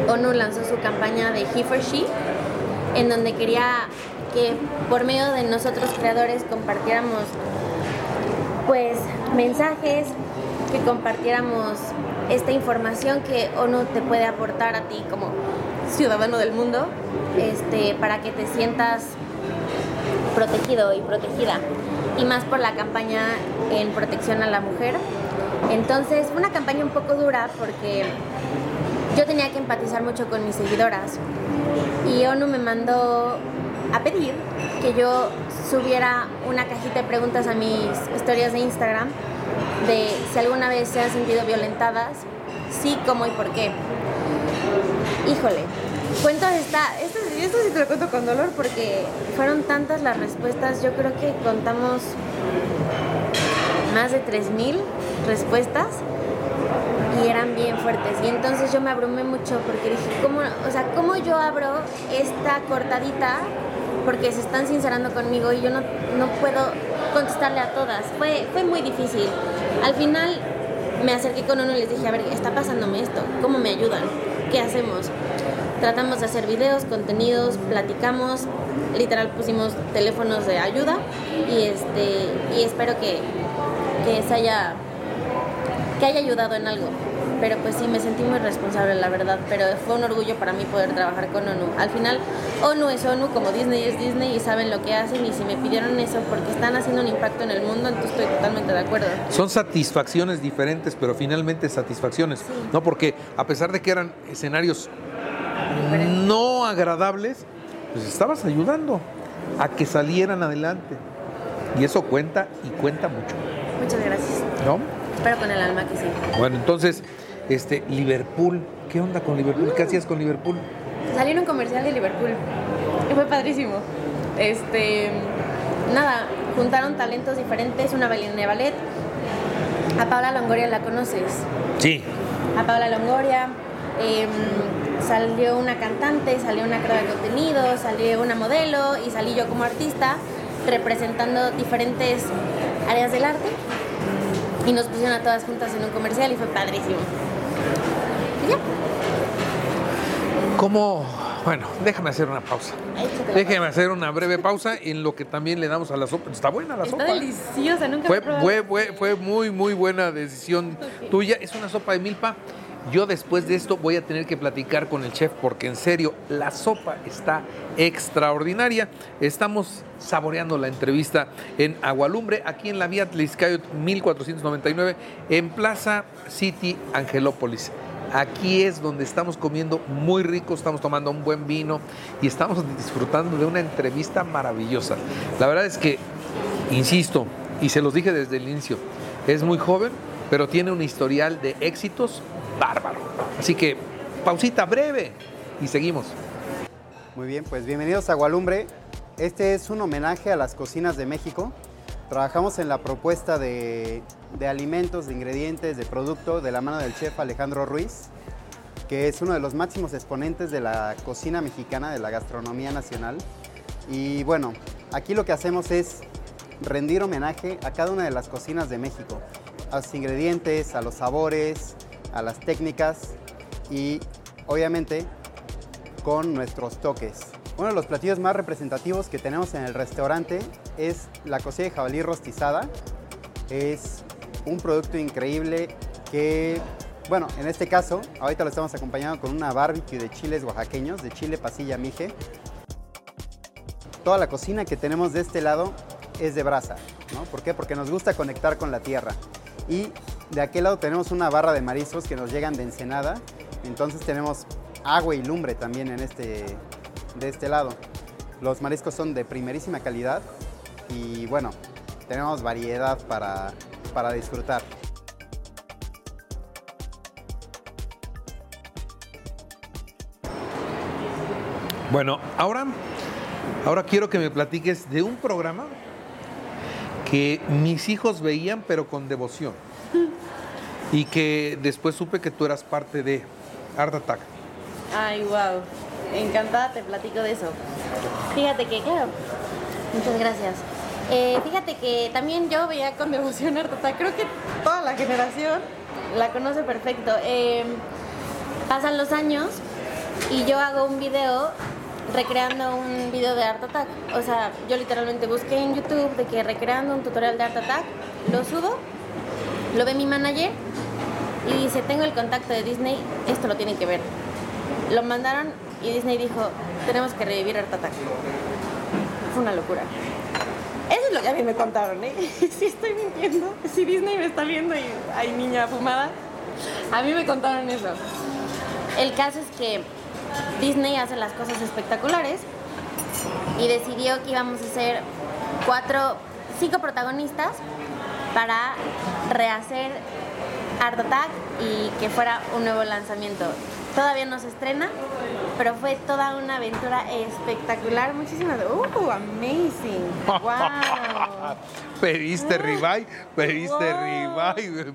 ONU lanzó su campaña de He for She, en donde quería que por medio de nosotros creadores compartiéramos pues mensajes, que compartiéramos esta información que ONU te puede aportar a ti como ciudadano del mundo, este, para que te sientas protegido y protegida. Y más por la campaña en protección a la mujer. Entonces fue una campaña un poco dura porque yo tenía que empatizar mucho con mis seguidoras y ONU me mandó a pedir que yo subiera una cajita de preguntas a mis historias de Instagram de si alguna vez se han sentido violentadas, sí, cómo y por qué. Híjole, cuento esta, esto, esto sí te lo cuento con dolor porque fueron tantas las respuestas, yo creo que contamos más de 3.000 respuestas y eran bien fuertes. Y entonces yo me abrumé mucho porque dije, ¿cómo, o sea, ¿cómo yo abro esta cortadita? Porque se están sincerando conmigo y yo no, no puedo contestarle a todas. Fue, fue muy difícil. Al final me acerqué con uno y les dije, a ver, está pasándome esto, ¿cómo me ayudan? ¿Qué hacemos? Tratamos de hacer videos, contenidos, platicamos, literal pusimos teléfonos de ayuda y este y espero que, que haya que haya ayudado en algo. Pero pues sí, me sentí muy responsable, la verdad. Pero fue un orgullo para mí poder trabajar con ONU. Al final, ONU es ONU, como Disney es Disney y saben lo que hacen. Y si me pidieron eso porque están haciendo un impacto en el mundo, entonces estoy totalmente de acuerdo. Son satisfacciones diferentes, pero finalmente satisfacciones. ¿no? Porque a pesar de que eran escenarios no agradables, pues estabas ayudando a que salieran adelante. Y eso cuenta y cuenta mucho. Muchas gracias. ¿No? Pero con el alma que sí. Bueno, entonces, este, Liverpool, ¿qué onda con Liverpool? ¿Qué hacías con Liverpool? Salí en un comercial de Liverpool y fue padrísimo. Este, nada, juntaron talentos diferentes, una bailarina de ballet. A Paula Longoria la conoces. Sí. A Paula Longoria. Em, salió una cantante, salió una creadora de contenido, salió una modelo y salí yo como artista representando diferentes áreas del arte y nos pusieron a todas juntas en un comercial y fue padrísimo. ¿Y ya? ¿Cómo? Bueno, déjame hacer una pausa. Déjame hacer una breve pausa en lo que también le damos a la sopa. Está buena la sopa. Está deliciosa, nunca fue, fue, fue, fue, muy, muy buena decisión tuya. Es una sopa de milpa yo después de esto voy a tener que platicar con el chef porque en serio, la sopa está extraordinaria. Estamos saboreando la entrevista en Agualumbre, aquí en la vía Tliscayot 1499, en Plaza City Angelópolis. Aquí es donde estamos comiendo muy rico, estamos tomando un buen vino y estamos disfrutando de una entrevista maravillosa. La verdad es que, insisto, y se los dije desde el inicio, es muy joven, pero tiene un historial de éxitos bárbaro. Así que pausita breve y seguimos. Muy bien, pues bienvenidos a Gualumbre. Este es un homenaje a las cocinas de México. Trabajamos en la propuesta de, de alimentos, de ingredientes, de producto de la mano del chef Alejandro Ruiz, que es uno de los máximos exponentes de la cocina mexicana, de la gastronomía nacional. Y bueno, aquí lo que hacemos es rendir homenaje a cada una de las cocinas de México, a los ingredientes, a los sabores, a las técnicas y obviamente con nuestros toques. Uno de los platillos más representativos que tenemos en el restaurante es la cocina de jabalí rostizada. Es un producto increíble que, bueno, en este caso, ahorita lo estamos acompañando con una barbecue de chiles oaxaqueños, de chile pasilla mije. Toda la cocina que tenemos de este lado es de brasa, ¿no? ¿Por qué? Porque nos gusta conectar con la tierra. Y de aquel lado tenemos una barra de mariscos que nos llegan de Ensenada. Entonces tenemos agua y lumbre también en este, de este lado. Los mariscos son de primerísima calidad y bueno, tenemos variedad para, para disfrutar. Bueno, ahora, ahora quiero que me platiques de un programa que mis hijos veían pero con devoción y que después supe que tú eras parte de Art Attack. Ay, wow. Encantada te platico de eso. Fíjate que, claro, muchas gracias. Eh, fíjate que también yo veía con devoción Art Attack. Creo que toda la generación la conoce perfecto. Eh, pasan los años y yo hago un video recreando un video de Art Attack. O sea, yo literalmente busqué en YouTube de que recreando un tutorial de Art Attack, lo subo, lo ve mi manager y dice, tengo el contacto de Disney, esto lo tienen que ver. Lo mandaron y Disney dijo, tenemos que revivir Art Attack. Fue una locura. Eso es lo que a mí me contaron, ¿eh? [LAUGHS] Si estoy mintiendo, si Disney me está viendo y hay niña fumada, a mí me contaron eso. El caso es que Disney hace las cosas espectaculares y decidió que íbamos a hacer cuatro, cinco protagonistas para rehacer Art Attack y que fuera un nuevo lanzamiento. Todavía no se estrena, pero fue toda una aventura espectacular. Muchísimas. ¡Uh! ¡Amazing! [LAUGHS] ¡Wow! pediste ribeye, pediste Wow. ribeye.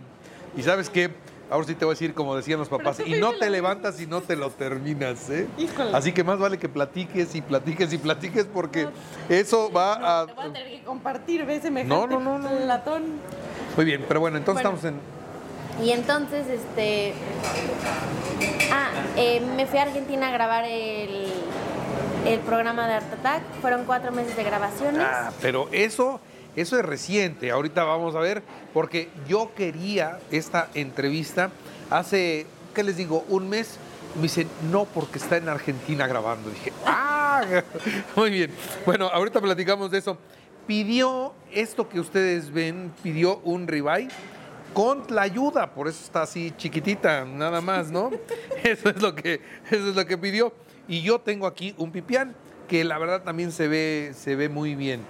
Y sabes qué, ahora sí te voy a decir como decían los papás, y no te levantas y no te lo terminas, ¿eh? Híjole. Así que más vale que platiques y platiques y platiques porque eso va a... Te voy a tener que compartir, ¿ves? Semejante No, no, no, no. latón. Muy bien, pero bueno, entonces Bueno. estamos en... Y entonces, este. Ah, eh, me fui a Argentina a grabar el, el programa de Art Attack. Fueron cuatro meses de grabaciones. Ah, pero eso, eso es reciente. Ahorita vamos a ver, porque yo quería esta entrevista hace, ¿qué les digo? Un mes. Me dicen, no, porque está en Argentina grabando. Dije, ah, [LAUGHS] muy bien. Bueno, ahorita platicamos de eso. Pidió esto que ustedes ven, pidió un ribeye con la ayuda, por eso está así chiquitita, nada más, ¿no? [LAUGHS] Eso es lo que, eso es lo que pidió. Y yo tengo aquí un pipián que la verdad también se ve, se ve muy bien.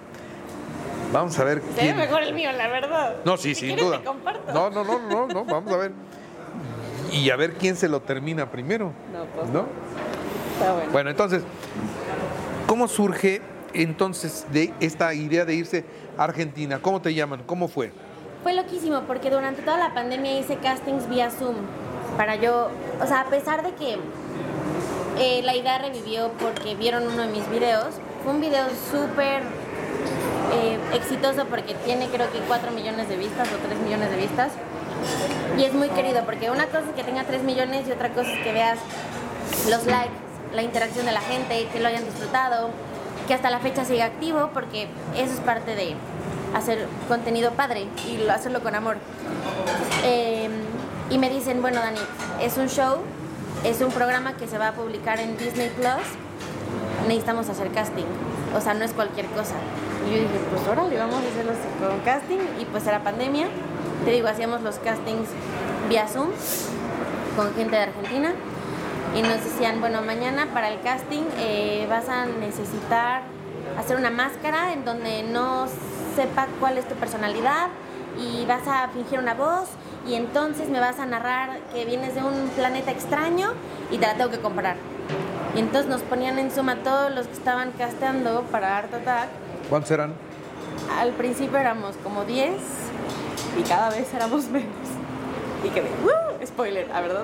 Vamos a ver Se ve quién. mejor el mío, la verdad. No, sí, Si sin quieres duda. te comparto. No, no, no, no, no, vamos a ver. Y a ver quién se lo termina primero. No, pues ¿No? Está bueno. Bueno, entonces, ¿cómo surge entonces de esta idea de irse a Argentina? ¿Cómo te llaman? ¿Cómo fue? Fue loquísimo porque durante toda la pandemia hice castings vía Zoom para yo, o sea, a pesar de que eh, la idea revivió porque vieron uno de mis videos, fue un video súper eh, exitoso porque tiene creo que 4 millones de vistas o 3 millones de vistas. Y es muy querido porque una cosa es que tenga 3 millones y otra cosa es que veas los likes, la interacción de la gente, que lo hayan disfrutado, que hasta la fecha siga activo porque eso es parte de hacer contenido padre y lo- hacerlo con amor. Eh, y me dicen, bueno Dani, es un show, es un programa que se va a publicar en Disney Plus, necesitamos hacer casting, o sea, no es cualquier cosa. Y yo dije, pues órale, vamos a hacerlo con casting y pues era pandemia, te digo, hacíamos los castings vía Zoom con gente de Argentina y nos decían, bueno, mañana para el casting eh, vas a necesitar hacer una máscara en donde no sepa cuál es tu personalidad y vas a fingir una voz y entonces me vas a narrar que vienes de un planeta extraño y te la tengo que comprar. Y entonces nos ponían en suma todos los que estaban casteando para Art Attack. ¿Cuántos eran? Al principio éramos como 10 y cada vez éramos [LAUGHS] menos. Y que ¡uh! spoiler, ¿a verdad?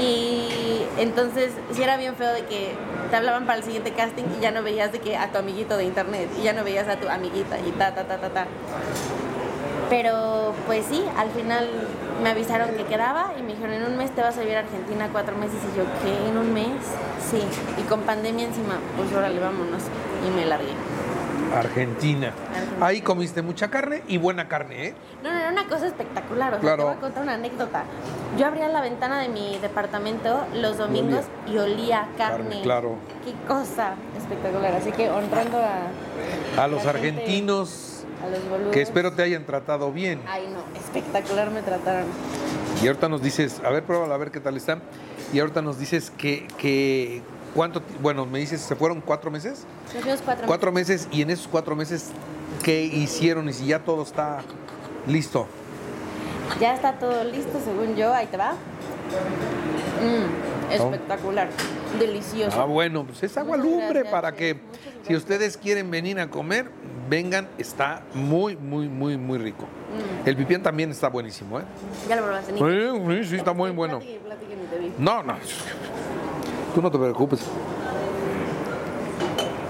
Y entonces sí era bien feo de que te hablaban para el siguiente casting y ya no veías de que a tu amiguito de internet y ya no veías a tu amiguita y ta ta ta ta ta. Pero pues sí, al final me avisaron que quedaba y me dijeron en un mes te vas a vivir a Argentina cuatro meses y yo, ¿qué? ¿En un mes? Sí. Y con pandemia encima, pues órale, vámonos. Y me largué. Argentina. Argentina. Ahí comiste mucha carne y buena carne, ¿eh? No, no, era una cosa espectacular. O sea, Claro. te voy a contar una anécdota. Yo abría la ventana de mi departamento los domingos y olía carne. Carne, claro. Qué cosa espectacular. Así que honrando a, A los argentinos a los boludos. que espero te hayan tratado bien. Ay, no, espectacular me trataron. Y ahorita nos dices, a ver, pruébalo, a ver qué tal está. y ahorita nos dices que, que cuánto, bueno, me dices, ¿se fueron cuatro meses? Nos fuimos cuatro, Cuatro meses y en esos cuatro meses, ¿qué hicieron? Y si ya todo está listo. Ya está todo listo, según yo. Ahí te va. Mm, espectacular. Delicioso. Ah, bueno, pues es agua lumbre para sí, que si ustedes quieren venir a comer, vengan, está muy, muy, muy, muy rico. Mm, El pipián también está buenísimo, ¿eh? ya lo probaste. Sí, sí, sí, está muy bueno. Platique, platique, ni te vi. No, no. Tú no te preocupes.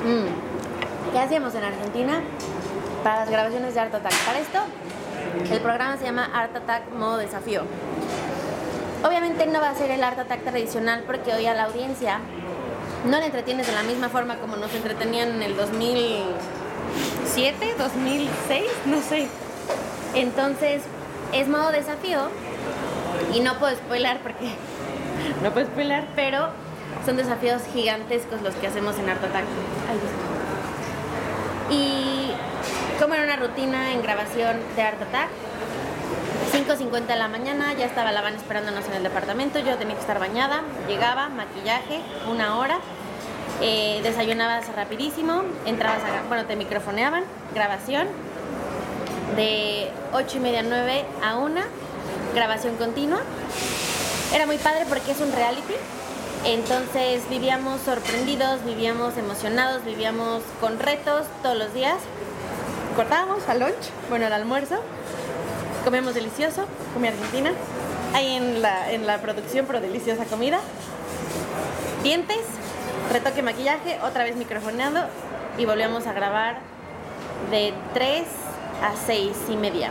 Mm. ¿Qué hacíamos en Argentina para las grabaciones de Art Attack? Para esto, el programa se llama Art Attack Modo Desafío. Obviamente no va a ser el Art Attack tradicional porque hoy a la audiencia no le entretienes de la misma forma como nos entretenían en el 2007, 2006, no sé. Entonces, es modo desafío y no puedo spoiler porque [LAUGHS] no puedo spoiler, pero son desafíos gigantescos los que hacemos en Art Attack. Y como era una rutina en grabación de Art Attack, 5.50 de la mañana, ya estaba la van esperándonos en el departamento, yo tenía que estar bañada, llegaba, maquillaje, una hora, eh, desayunabas rapidísimo, entrabas a, bueno, te microfoneaban, grabación, de 8 y media a 9 a 1, grabación continua. Era muy padre porque es un reality, entonces vivíamos sorprendidos, vivíamos emocionados, vivíamos con retos todos los días. Cortábamos al lunch, bueno, al almuerzo, comíamos delicioso, comida argentina, ahí en la, en la producción, pero deliciosa comida. Dientes, retoque maquillaje, otra vez microfoneando y volvíamos a grabar de 3 a 6 y media.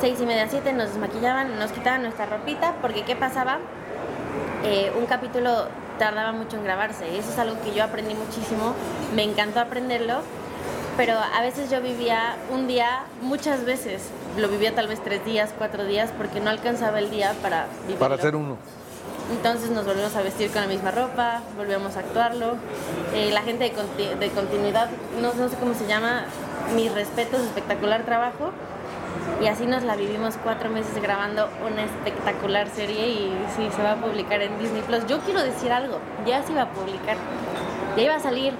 6 y media, 7 nos desmaquillaban, nos quitaban nuestra ropita, porque ¿qué pasaba? Eh, un capítulo tardaba mucho en grabarse. Eso es algo que yo aprendí muchísimo, me encantó aprenderlo, pero a veces yo vivía un día, muchas veces, lo vivía tal vez tres días, cuatro días, porque no alcanzaba el día para vivirlo. Para hacer uno. Entonces nos volvimos a vestir con la misma ropa, volvíamos a actuarlo. Eh, la gente de, conti- de continuidad, no, no sé cómo se llama, mis respetos, espectacular trabajo. Y así nos la vivimos cuatro meses grabando una espectacular serie y sí, se va a publicar en Disney Plus. Yo quiero decir algo, ya se iba a publicar, ya iba a salir,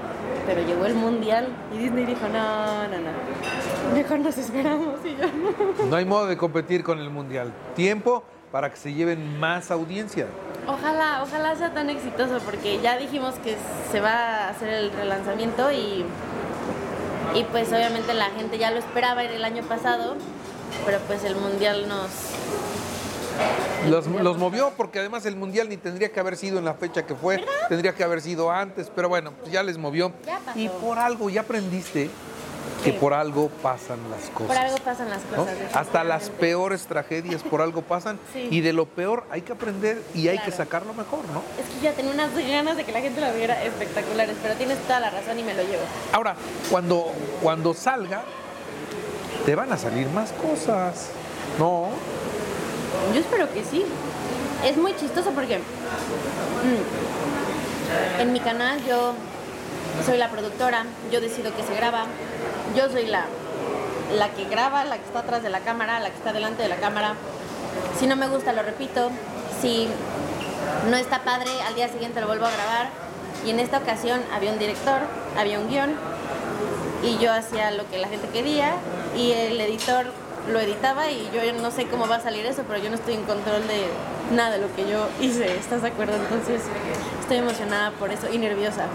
pero llegó el mundial y Disney dijo, no, no, no, mejor nos esperamos y yo no. No hay modo de competir con el mundial. Tiempo para que se lleven más audiencia. Ojalá, ojalá sea tan exitoso porque ya dijimos que se va a hacer el relanzamiento y, y pues obviamente la gente ya lo esperaba en el año pasado, pero pues el mundial nos... Los, los movió porque además el mundial ni tendría que haber sido en la fecha que fue, tendría que haber sido antes, pero bueno, pues ya les movió. Ya pasó. Y por algo, ya aprendiste que por algo pasan las cosas. Por algo pasan las ¿no? cosas. Hasta las peores tragedias por algo pasan Sí. y de lo peor hay que aprender y hay que sacar lo mejor, ¿no? Es que ya tenía unas ganas de que la gente lo viera espectaculares, pero tienes toda la razón y me lo llevo. Ahora, cuando, cuando salga, te van a salir más cosas, ¿no? Yo espero que sí. Es muy chistoso porque mm, en mi canal yo soy la productora, yo decido que se graba, yo soy la, la que graba, la que está atrás de la cámara, la que está delante de la cámara. Si no me gusta, lo repito. Si no está padre, al día siguiente lo vuelvo a grabar. Y en esta ocasión había un director, había un guion, y yo hacía lo que la gente quería, y el editor lo editaba, y yo no sé cómo va a salir eso, pero yo no estoy en control de nada de lo que yo hice. ¿Estás de acuerdo? Entonces estoy emocionada por eso y nerviosa.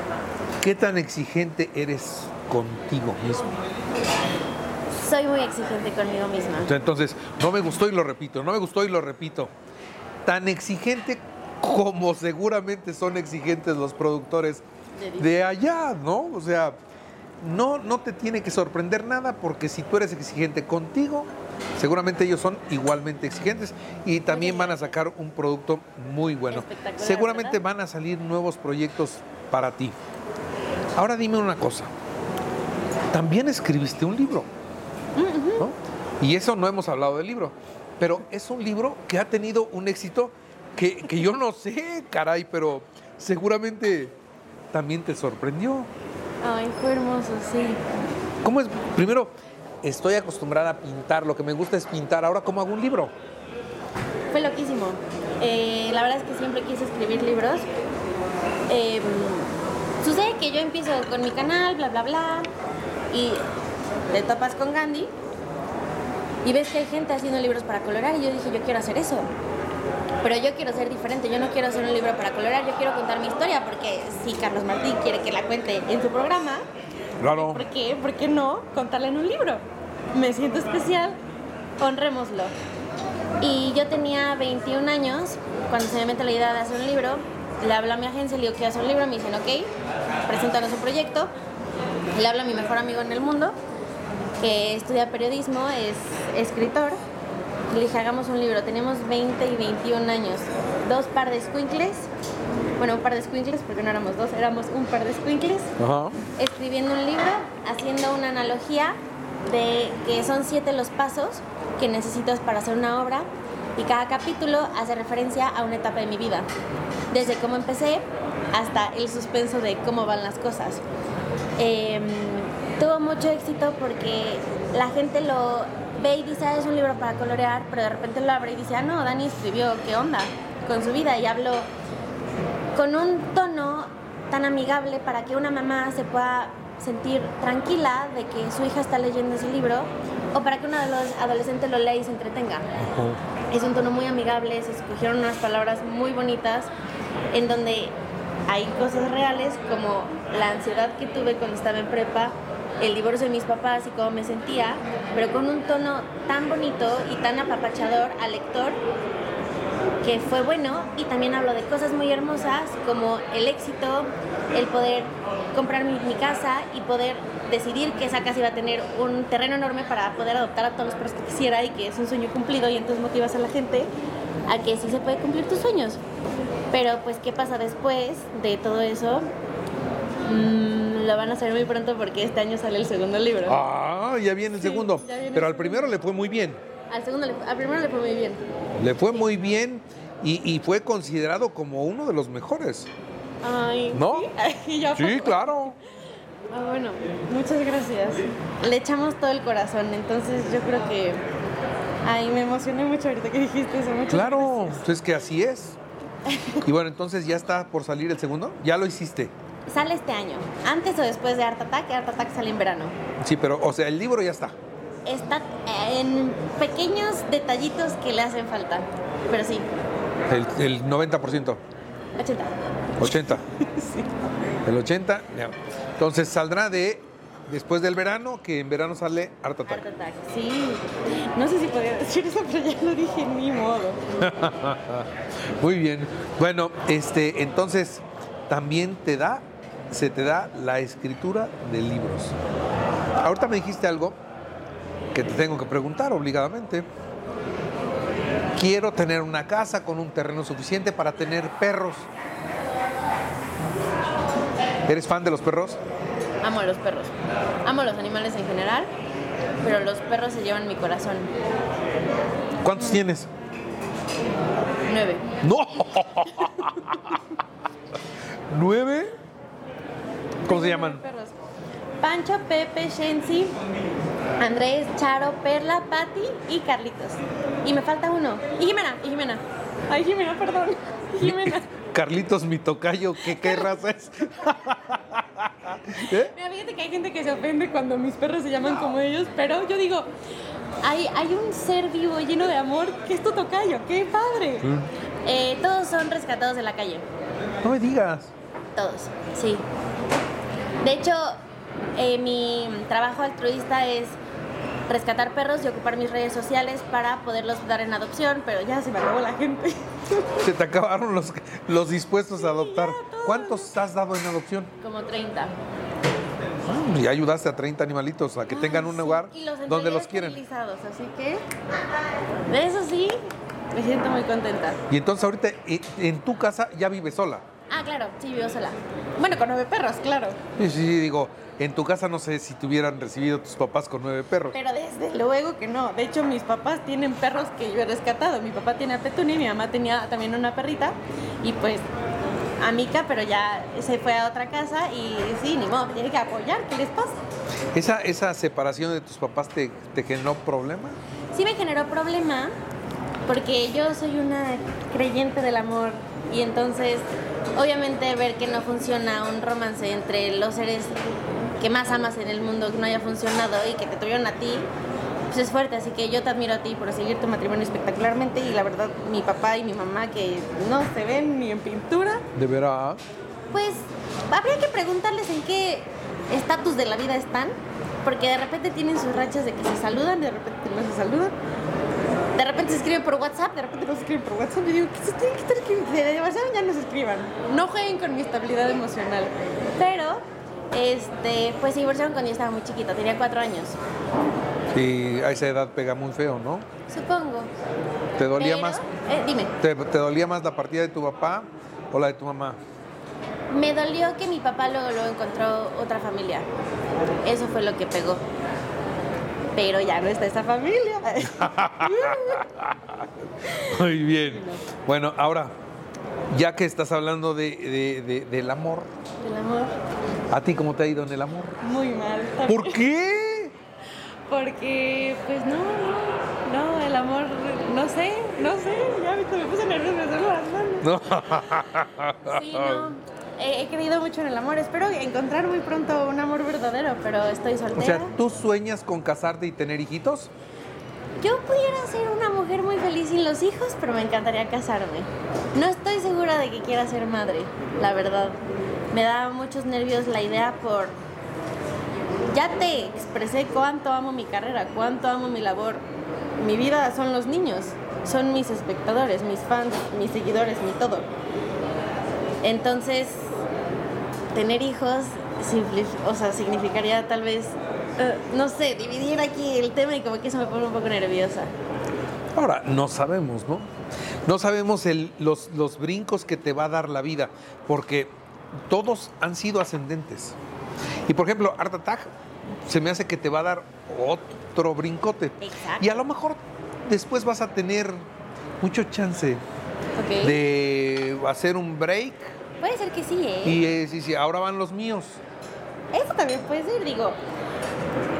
¿Qué tan exigente eres contigo mismo? Soy muy exigente conmigo misma. Entonces, no me gustó y lo repito, no me gustó y lo repito. Tan exigente como seguramente son exigentes los productores De allá, ¿no? O sea, no, no te tiene que sorprender nada porque si tú eres exigente contigo, seguramente ellos son igualmente exigentes y también van a sacar un producto muy bueno. Seguramente ¿verdad? van a salir nuevos proyectos para ti. Ahora dime una cosa. También escribiste un libro. ¿no? Y eso no hemos hablado del libro. Pero es un libro que ha tenido un éxito que, que yo no sé, caray, pero seguramente también te sorprendió. Ay, fue hermoso, sí. ¿Cómo es? Primero, estoy acostumbrada a pintar, lo que me gusta es pintar. Ahora, ¿cómo hago un libro? Fue loquísimo. Eh, la verdad es que siempre quise escribir libros. Eh, sucede que yo empiezo con mi canal, bla, bla, bla, y te topas con Gandhi y ves que hay gente haciendo libros para colorar y yo dije, yo quiero hacer eso. Pero yo quiero ser diferente, yo no quiero hacer un libro para colorar, yo quiero contar mi historia, porque si Carlos Martín quiere que la cuente en su programa, Claro. ¿por qué? ¿Por qué no contarla en un libro? Me siento especial, honrémoslo. Y yo tenía 21 años cuando se me mete la idea de hacer un libro. Le hablo a mi agencia, le digo que hacer un libro, me dicen, ok, preséntanos un proyecto. Le hablo a mi mejor amigo en el mundo, que estudia periodismo, es escritor. Le dije, hagamos un libro. Teníamos 20 y 21 años. Dos par de squinkles. Bueno, un par de squinkles, porque no éramos dos, éramos un par de squinkles escribiendo un libro, haciendo una analogía de que son siete los pasos que necesitas para hacer una obra y cada capítulo hace referencia a una etapa de mi vida, desde cómo empecé hasta el suspenso de cómo van las cosas. Eh, tuvo mucho éxito porque la gente lo ve y dice, ah, es un libro para colorear, pero de repente lo abre y dice, ah, no, Dani escribió, ¿qué onda? Con su vida y habló con un tono tan amigable para que una mamá se pueda sentir tranquila de que su hija está leyendo ese libro o para que un adoles- adolescente lo lea y se entretenga. Es un tono muy amigable, se escogieron unas palabras muy bonitas en donde hay cosas reales como la ansiedad que tuve cuando estaba en prepa, el divorcio de mis papás y cómo me sentía, pero con un tono tan bonito y tan apapachador al lector que fue bueno y también hablo de cosas muy hermosas como el éxito, el poder comprar mi, mi casa y poder decidir que esa casa iba a tener un terreno enorme para poder adoptar a todos los perros que quisiera y que es un sueño cumplido y entonces motivas a la gente a que sí se puede cumplir tus sueños. Pero pues qué pasa después de todo eso, Mm, lo van a hacer muy pronto porque este año sale el segundo libro. Ah, ya viene el Sí, segundo. viene Pero el al primero le fue muy bien. Al segundo, le- al primero le fue muy bien. Le fue muy bien y, y fue considerado como uno de los mejores. Ay, ¿No? ¿sí? [LAUGHS] Ay, ¿ya Sí, claro. Ah, bueno, muchas gracias. Le echamos todo el corazón, entonces yo creo que... Ay, me emocioné mucho ahorita que dijiste eso. Muchas Claro, gracias. pues es que así es. Y bueno, entonces ya está por salir el segundo. Ya lo hiciste. Sale este año, antes o después de Art Attack. Art Attack sale en verano. Sí, pero, o sea, el libro ya está. Está en pequeños detallitos que le hacen falta, pero sí, El, el 90%. 80. 80. El 80. ya. Entonces saldrá de después del verano, que en verano sale Art Art Attack. Attack, sí. No sé si podía decir eso, pero ya lo dije en mi modo. [LAUGHS] Muy bien. Bueno, este, entonces también te da, se te da la escritura de libros. Ahorita me dijiste algo que te tengo que preguntar obligadamente. Quiero tener una casa con un terreno suficiente para tener perros. ¿Eres fan de los perros? Amo a los perros. Amo a los animales en general, pero los perros se llevan mi corazón. ¿Cuántos tienes? Nueve. ¡No! [LAUGHS] ¿Nueve? ¿Cómo se llaman? perros. Pancho, Pepe, Shensi, Andrés, Charo, Perla, Patti y Carlitos. Y me falta uno. Y Jimena, y Jimena. Ay, Jimena, perdón. [LAUGHS] Jimena. [LAUGHS] Carlitos, mi tocayo, ¿qué, qué raza es? ¿Eh? Mira, fíjate que hay gente que se ofende cuando mis perros se llaman como ellos, pero yo digo, hay, hay un ser vivo lleno de amor que es tu tocayo, qué padre. Eh, todos son rescatados de la calle, No me digas. todos, sí. De hecho, eh, mi trabajo altruista es rescatar perros y ocupar mis redes sociales para poderlos dar en adopción, pero ya se me acabó la gente. Se te acabaron los, los dispuestos a adoptar. ¿Cuántos has dado en adopción? Como 30. Mm, Ya ayudaste a 30 animalitos a que tengan un Sí, lugar y los donde los quieren. así que de eso sí me siento muy contenta. Y entonces ahorita eh, en tu casa ya vives sola. Ah, claro, sí, vivo sola. Bueno, con nueve perros, claro. Sí, sí, sí, digo, en tu casa no sé si te hubieran recibido tus papás con nueve perros. Pero desde luego que no. De hecho, mis papás tienen perros que yo he rescatado. Mi papá tiene a Petunia y mi mamá tenía también una perrita. Y pues a Mica, pero ya se fue a otra casa y sí, ni modo, tiene que apoyar. ¿Qué les pasa? ¿Esa, esa separación de tus papás te, te generó problema? Sí me generó problema porque yo soy una creyente del amor y entonces obviamente ver que no funciona un romance entre los seres que más amas en el mundo que no haya funcionado y que te tuvieron a ti, pues es fuerte, así que yo te admiro a ti por seguir tu matrimonio espectacularmente y la verdad mi papá y mi mamá que no se ven ni en pintura, ¿De veras? pues habría que preguntarles en qué estatus de la vida están, porque de repente tienen sus rachas de que se saludan, de repente no se saludan. De repente se escriben por WhatsApp, de repente no se escriben por WhatsApp. Y digo, ¿qué se tienen que estar escribiendo? De ya no se escriban. No jueguen con mi estabilidad emocional. Pero, este, pues se divorciaron cuando yo estaba muy chiquita, tenía cuatro años, Sí, a esa edad pega muy feo, ¿no? supongo. ¿Te dolía Pero- más? eh, dime. ¿Te, te dolía más la partida de tu papá o la de tu mamá? Me dolió que mi papá luego, luego encontró otra familia. Eso fue lo que pegó. Pero ya no está esa familia. [LAUGHS] Muy bien. Bueno, ahora, ya que estás hablando de, de- de- del amor, El amor, ¿a ti cómo te ha ido en el amor? muy mal. ¿Por qué? Porque, pues no, no, no, el amor, no sé, no sé, ya ahorita me puse nerviosa, me duelen las manos. [LAUGHS] No. Sí, no. He, he creído mucho en el amor. Espero encontrar muy pronto un amor verdadero, pero estoy O soltera. sea, ¿tú sueñas con casarte y tener hijitos? Yo pudiera ser una mujer muy feliz sin los hijos, pero me encantaría casarme. No estoy segura de que quiera ser madre, la verdad. Me da muchos nervios la idea por... Ya te expresé cuánto amo mi carrera, cuánto amo mi labor. Mi vida son los niños, son mis espectadores, mis fans, mis seguidores, mi todo. Entonces, tener hijos, o sea, significaría tal vez, eh, no sé, dividir aquí el tema y como que eso me pone un poco nerviosa. Ahora, no sabemos, ¿no? No sabemos el- los, los brincos que te va a dar la vida, porque todos han sido ascendentes. Y por ejemplo, Art Attack se me hace que te va a dar otro brincote. Exacto. Y a lo mejor después vas a tener mucho chance de hacer un break Puede ser que sí, ¿eh? y eh, sí, sí, ahora van los míos. Eso también puede ser, digo.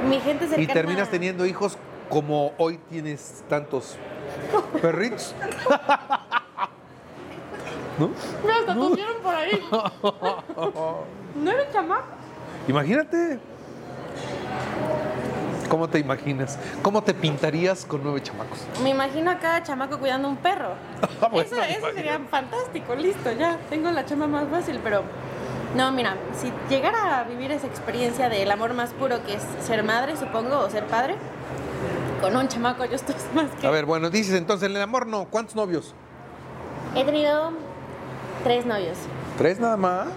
Mi gente cercana... Y terminas teniendo hijos como hoy tienes tantos perritos. [LAUGHS] ¿No? No, hasta pusieron por ahí. [LAUGHS] ¿No eres chamaco? Imagínate. ¿Cómo te imaginas? ¿Cómo te pintarías con nueve chamacos? Me imagino a cada chamaco cuidando un perro. [LAUGHS] Bueno, eso eso sería fantástico, listo, ya. Tengo la chama más fácil, pero... No, mira, si llegara a vivir esa experiencia del amor más puro que es ser madre, supongo, o ser padre, con un chamaco yo estoy [LAUGHS] más que... A ver, bueno, dices entonces, en el amor no. ¿Cuántos novios? He tenido tres novios. ¿Tres nada más?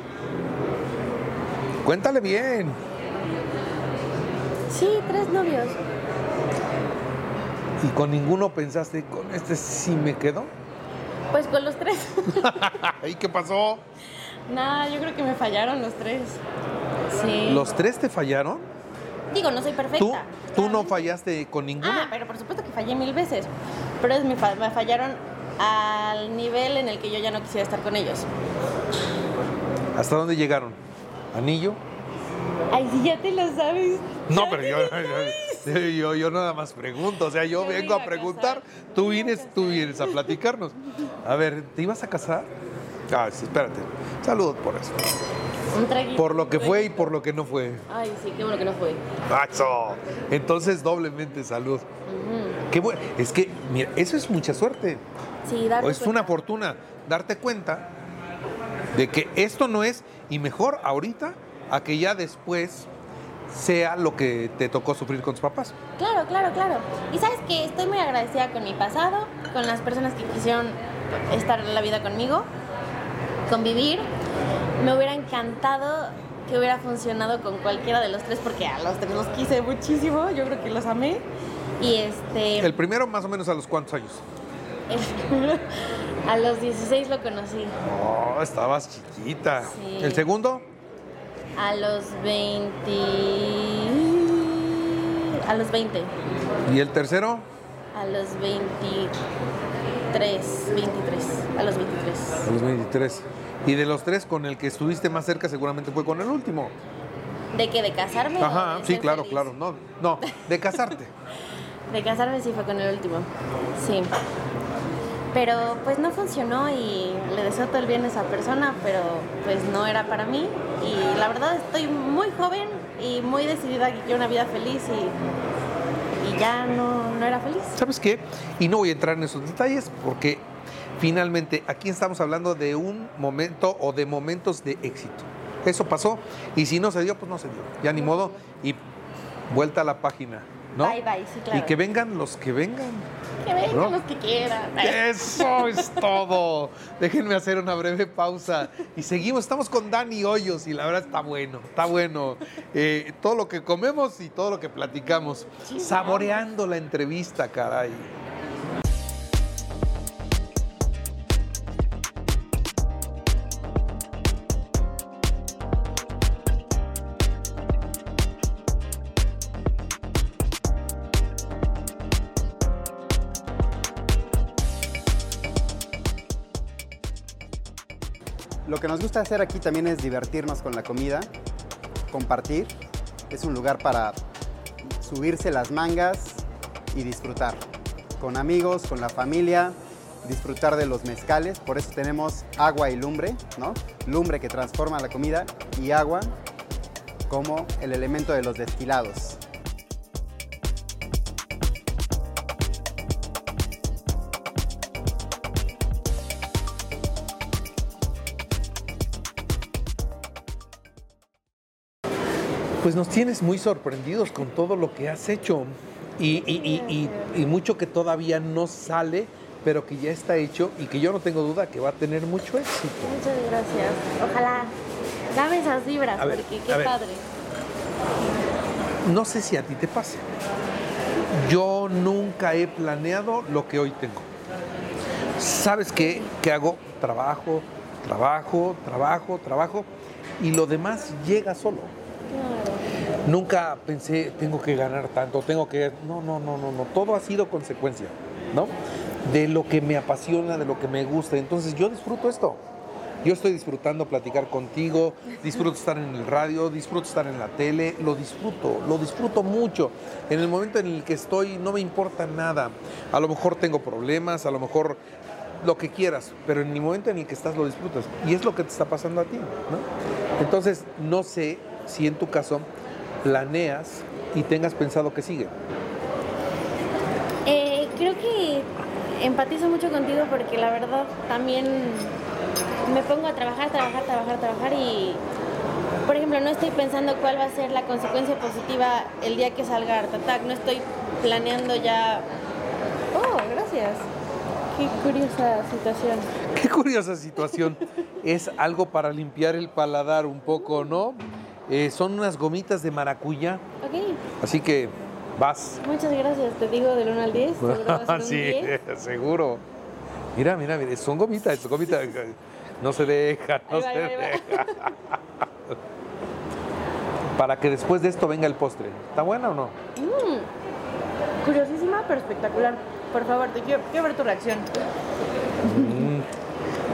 Cuéntale bien. Sí, tres novios. ¿Y con ninguno pensaste, con este sí me quedo? Pues con los tres. [LAUGHS] ¿Y qué pasó? Nada, yo creo que me fallaron los tres. Sí. ¿Los tres te fallaron? Digo, no soy perfecta. ¿Tú, tú no fallaste con ninguno? Ah, pero por supuesto que fallé mil veces. Pero es mi fa- me fallaron al nivel en el que yo ya no quisiera estar con ellos. ¿Hasta dónde llegaron? ¿Anillo? Ay, si ya te lo sabes. No, pero yo, yo, yo, yo nada más pregunto. O sea, yo Me vengo a preguntar, tú Me vienes, tú vienes a platicarnos. A ver, ¿te ibas a casar? Ah, sí, espérate. Saludos por eso. Un traguito. Por lo que fue y por lo que no fue. Ay, sí, qué bueno que no fue. Eso. Entonces, doblemente salud. Qué bueno. Es que, mira, eso es mucha suerte. Sí, darte O es una fortuna darte cuenta de que esto no es, y mejor ahorita, a que ya después sea lo que te tocó sufrir con tus papás. Claro, claro, claro. Y sabes que estoy muy agradecida con mi pasado, con las personas que quisieron estar en la vida conmigo, convivir. Me hubiera encantado que hubiera funcionado con cualquiera de los tres, porque a los tres los quise muchísimo, yo creo que los amé. Y este, El primero más o menos a los cuántos años. [LAUGHS] a los 16 lo conocí, Oh, estabas chiquita. Sí. El segundo, a los 20... A los 20, y el tercero, a los 23, 23, a los 23. a los 23. Y de los tres, con el que estuviste más cerca seguramente fue con el último. ¿De qué? ¿De casarme? Ajá, de sí, claro, feliz? claro. No, no, de casarte. [LAUGHS] De casarme sí fue con el último. Sí. Pero pues no funcionó y le deseo todo el bien a esa persona, pero pues no era para mí. Y la verdad estoy muy joven y muy decidida que quiero una vida feliz y, y ya no, no era feliz. ¿Sabes qué? Y no voy a entrar en esos detalles porque finalmente aquí estamos hablando de un momento o de momentos de éxito. Eso pasó y si no se dio, pues no se dio. Ya ni modo y vuelta a la página, ¿no? Bye, bye, sí, claro. Y que vengan los que vengan. Que vengan ¿No? los que quieran. Eso es [LAUGHS] todo. Déjenme hacer una breve pausa y seguimos. Estamos con Dani Hoyos y la verdad está bueno, está bueno. Eh, todo lo que comemos y todo lo que platicamos. Saboreando la entrevista, caray. Que nos gusta hacer aquí también es divertirnos con la comida, compartir. Es un lugar para subirse las mangas y disfrutar. Con amigos, con la familia, disfrutar de los mezcales. Por eso tenemos agua y lumbre, ¿no? Lumbre que transforma la comida y agua como el elemento de los destilados. Pues nos tienes muy sorprendidos con todo lo que has hecho y, y- y- y- y mucho que todavía no sale, pero que ya está hecho y que yo no tengo duda que va a tener mucho éxito. Muchas gracias. Ojalá dame esas vibras, ver, porque qué ver. padre. No sé si a ti te pase. Yo nunca he planeado lo que hoy tengo. ¿Sabes qué? ¿Qué hago? Trabajo, trabajo, trabajo, trabajo y lo demás llega solo. Nunca pensé, tengo que ganar tanto, tengo que... No, no, no, no, no. Todo ha sido consecuencia, ¿no? De lo que me apasiona, de lo que me gusta. Entonces yo disfruto esto. Yo estoy disfrutando platicar contigo, disfruto estar en el radio, disfruto estar en la tele, lo disfruto, lo disfruto mucho. En el momento en el que estoy no me importa nada. A lo mejor tengo problemas, a lo mejor lo que quieras, pero en el momento en el que estás lo disfrutas. Y es lo que te está pasando a ti, ¿no? Entonces, no sé si en tu caso planeas y tengas pensado que sigue. Eh, creo que empatizo mucho contigo porque la verdad también me pongo a trabajar, trabajar, trabajar, trabajar y, por ejemplo, no estoy pensando cuál va a ser la consecuencia positiva el día que salga Art Attack. No estoy planeando ya. Oh, gracias. Qué curiosa situación. Qué curiosa situación. es algo para limpiar el paladar un poco, ¿no? Eh, son unas gomitas de maracuyá, Ok, así que vas. muchas gracias. Te digo del 1 al 10. [LAUGHS] seguro va a ser un sí, 10. [LAUGHS] seguro. Mira, mira, mira, son gomitas, son gomitas. No se deja, no va, se deja. [LAUGHS] Para que después de esto venga el postre. ¿Está buena o no? Mm, Curiosísima, pero espectacular. Por favor, te quiero, quiero ver tu reacción. Mm,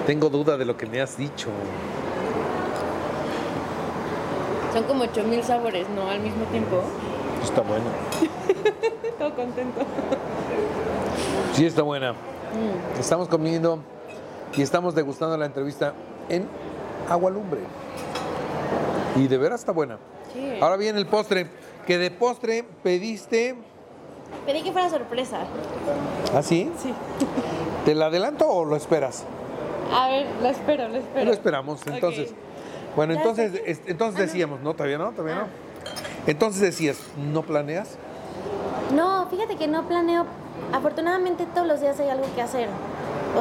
tengo duda de lo que me has dicho. Son como 8000 sabores, ¿no? Al mismo tiempo. Está buena. [LAUGHS] Todo contento. Sí, está buena. Mm. Estamos comiendo y estamos degustando la entrevista en Agua Lumbre. Y de veras está buena. Sí. Ahora viene el postre, que de postre pediste... Pedí que fuera sorpresa. ¿Ah, sí? Sí. ¿Te la adelanto o lo esperas? A ver, lo espero, lo espero. Lo esperamos, entonces. Bueno, ¿Ya entonces, entonces Ah, decíamos, no, todavía no, todavía Ah. no. Entonces decías, ¿no planeas? No, fíjate que no planeo. Afortunadamente todos los días hay algo que hacer.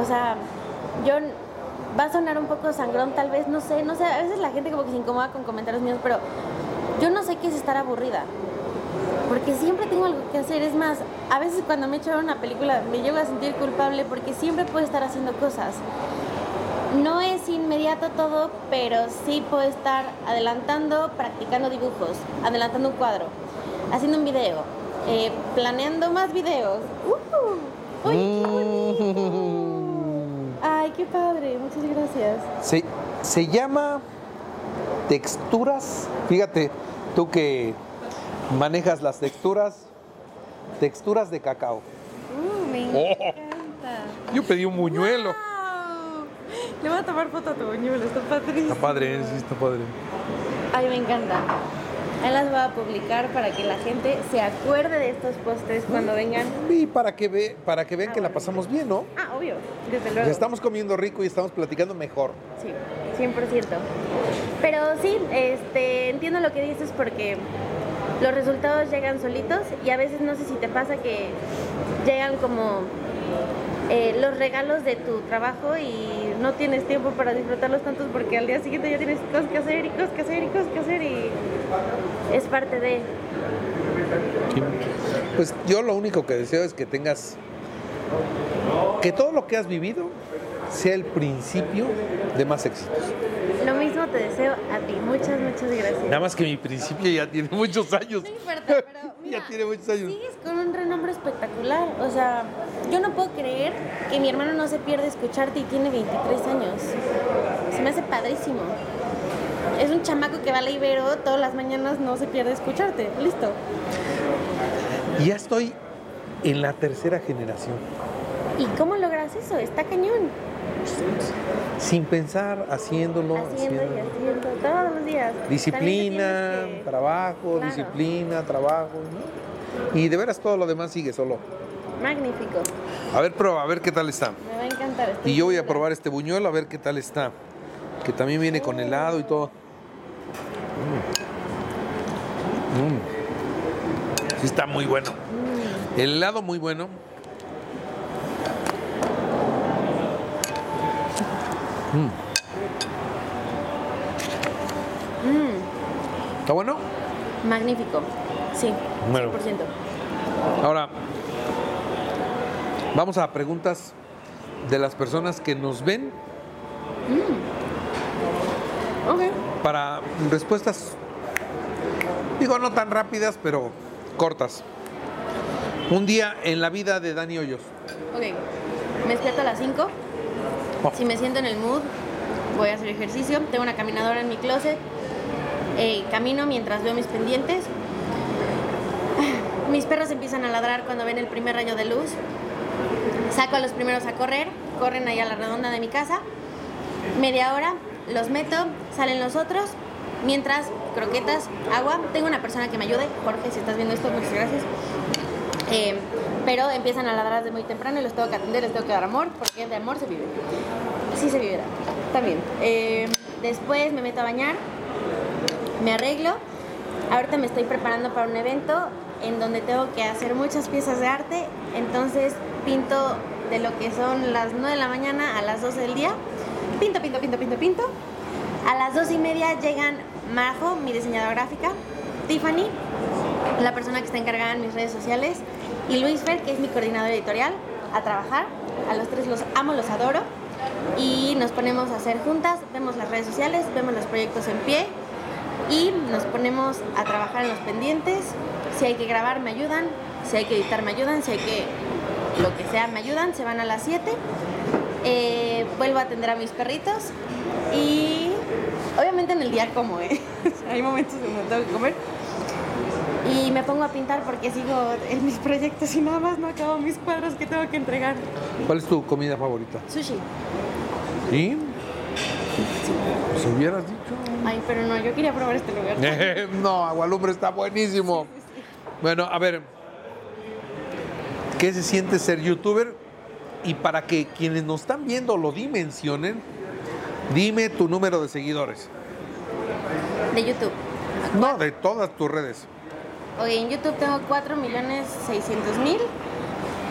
O sea, yo va a sonar un poco sangrón tal vez, no sé, no sé, a veces la gente como que se incomoda con comentarios míos, pero yo no sé qué es estar aburrida. Porque siempre tengo algo que hacer, es más, a veces cuando me echo una película me llego a sentir culpable porque siempre puedo estar haciendo cosas. No es inmediato todo, pero sí puedo estar adelantando, practicando dibujos, adelantando un cuadro, haciendo un video, eh, planeando más videos. ¡Uh! ¡Uy, qué bonito! Ay, qué padre, muchas gracias. Se, se llama texturas. Fíjate, tú que manejas las texturas, texturas de cacao. Uh, me encanta. Yo pedí un buñuelo. ¡Wow! Le voy a tomar foto a tu buñuelo, está padrísimo. Está padre, sí, está padre. Ay, me encanta. Ahí las voy a publicar para que la gente se acuerde de estos postres cuando vengan. Y para que, ve, para que vean que la pasamos bien, ¿no? Ah, obvio, desde Ya luego. estamos comiendo rico y estamos platicando mejor. Sí, 100%. Pero sí, este, entiendo lo que dices porque los resultados llegan solitos y a veces no sé si te pasa que llegan como eh, los regalos de tu trabajo y no tienes tiempo para disfrutarlos tantos porque al día siguiente ya tienes cosas que hacer y cosas que hacer y cosas que hacer y es parte de... Pues yo lo único que deseo es que tengas, que todo lo que has vivido sea el principio de más éxitos. Lo mismo te deseo a ti. Muchas, muchas gracias. Nada más que mi principio ya tiene muchos años. No importa, pero [LAUGHS] mira, ya tiene muchos años. Sigues con un renombre espectacular. O sea, yo no puedo creer que mi hermano no se pierde escucharte y tiene 23 años. Se me hace padrísimo. Es un chamaco que va a la Ibero todas las mañanas, no se pierde escucharte. Listo. Y ya estoy en la tercera generación. ¿Y cómo logras eso? Está cañón. Sin pensar, haciéndolo, Haciendo y haciendo todos los días. Disciplina, que- trabajo, Claro. disciplina, trabajo. ¿no? Y de veras todo lo demás sigue solo. Magnífico. A ver, prueba, a ver qué tal está. Me va a encantar. estoy Y yo voy a probar este buñuelo a ver qué tal está. Que también viene con helado y todo. Mm. Mm. Sí está muy bueno. El helado muy bueno. Mm. ¿Está bueno? Magnífico. Sí, Bueno. 100%. Ahora, vamos a preguntas de las personas que nos ven Ok. para respuestas, digo, no tan rápidas, pero cortas. Un día en la vida de Dani Hoyos. Ok, me despierto a las 5. Si me siento en el mood, voy a hacer ejercicio. Tengo una caminadora en mi closet. Eh, camino mientras veo mis pendientes. Mis perros empiezan a ladrar cuando ven el primer rayo de luz. Saco a los primeros a correr. Corren ahí a la redonda de mi casa. Media hora, los meto, salen los otros. Mientras, croquetas, agua. Tengo una persona que me ayude. Jorge, si estás viendo esto, muchas gracias. Eh, pero empiezan a ladrar desde muy temprano y los tengo que atender, les tengo que dar amor, porque de amor se vive. Sí se vive, también. Eh, después me meto a bañar, me arreglo. Ahorita me estoy preparando para un evento en donde tengo que hacer muchas piezas de arte, entonces pinto de lo que son las 9 de la mañana a las 12 del día. Pinto, pinto, pinto, pinto, pinto. A las 2 y media llegan Majo, mi diseñadora gráfica, Tiffany, la persona que está encargada en mis redes sociales, y Luis Fer, que es mi coordinador editorial, a trabajar. A los tres los amo, los adoro. Y nos ponemos a hacer juntas, vemos las redes sociales, vemos los proyectos en pie y nos ponemos a trabajar en los pendientes. Si hay que grabar, me ayudan. Si hay que editar, me ayudan. Si hay que lo que sea, me ayudan. Se van a las 7. Eh, vuelvo a atender a mis perritos. Y obviamente en el día como, ¿eh? [LAUGHS] hay momentos en donde tengo que comer. Y me pongo a pintar porque sigo en mis proyectos y nada más no acabo mis cuadros que tengo que entregar. ¿Cuál es tu comida favorita? Sushi. ¿Sí? Si hubieras dicho. Ay, pero no, yo quería probar este lugar. [LAUGHS] no, Agualumbre está buenísimo. Bueno, a ver, ¿qué se siente ser youtuber? Y para que quienes nos están viendo lo dimensionen, dime tu número de seguidores. De YouTube. No, de todas tus redes. Ok, en YouTube tengo 4 millones 600 mil.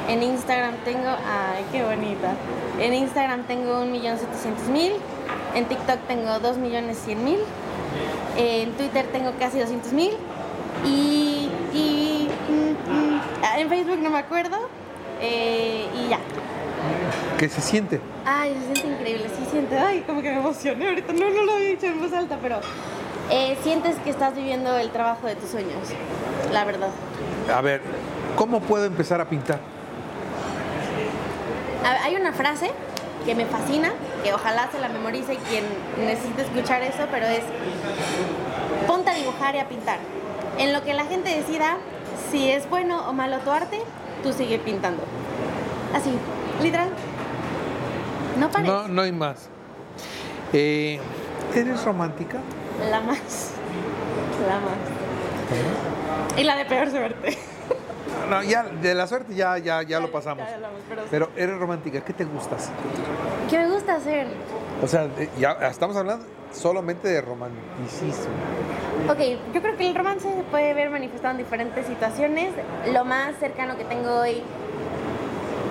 En Instagram tengo, ay, qué bonita. En Instagram tengo 1 millón 700 mil. En TikTok tengo 2 millones 100 mil. En Twitter tengo casi 200 mil. Y, y mm, mm, en Facebook no me acuerdo. Eh, y ya. ¿Qué se siente? Ay, se siente increíble, sí siente. Ay, como que me emocioné ahorita. No, no lo había dicho en voz alta, pero eh, sientes que estás viviendo el trabajo de tus sueños, la verdad. A ver, ¿cómo puedo empezar a pintar? A- Hay una frase que me fascina, que ojalá se la memorice quien necesite escuchar eso, pero es ponte a dibujar y a pintar. En lo que la gente decida si es bueno o malo tu arte, tú sigue pintando. Así, literal. No parece. No, no hay más. Eh, ¿Eres romántica? La más. La más. Y la de peor suerte. No, ya de la suerte ya, ya, ya lo pasamos. Ya hablamos, pero eres romántica, ¿qué te gustas? ¿Qué me gusta hacer? O sea, ya estamos hablando solamente de romanticismo. Ok, yo creo que el romance se puede ver manifestado en diferentes situaciones. Lo más cercano que tengo hoy,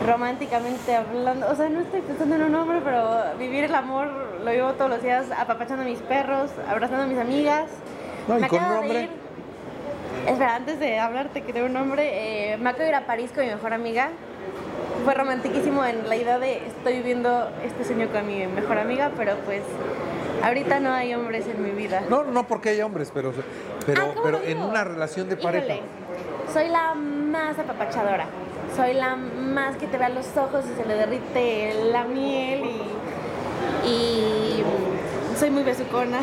románticamente hablando, o sea, no estoy pensando en un hombre, pero vivir el amor lo vivo todos los días apapachando a mis perros, abrazando a mis amigas. No, ¿y con un hombre? ir- Espera, antes de hablarte que de un hombre, eh, me acabo de ir a París con mi mejor amiga. Fue romantiquísimo en la idea de estoy viviendo este sueño con mi mejor amiga, pero pues ahorita no hay hombres en mi vida. No, no porque hay hombres, pero, pero, Ah, ¿cómo pero en una relación de pareja. Híjole, soy la más apapachadora. Soy la más que te ve a los ojos y se le derrite la miel y, y soy muy besucona.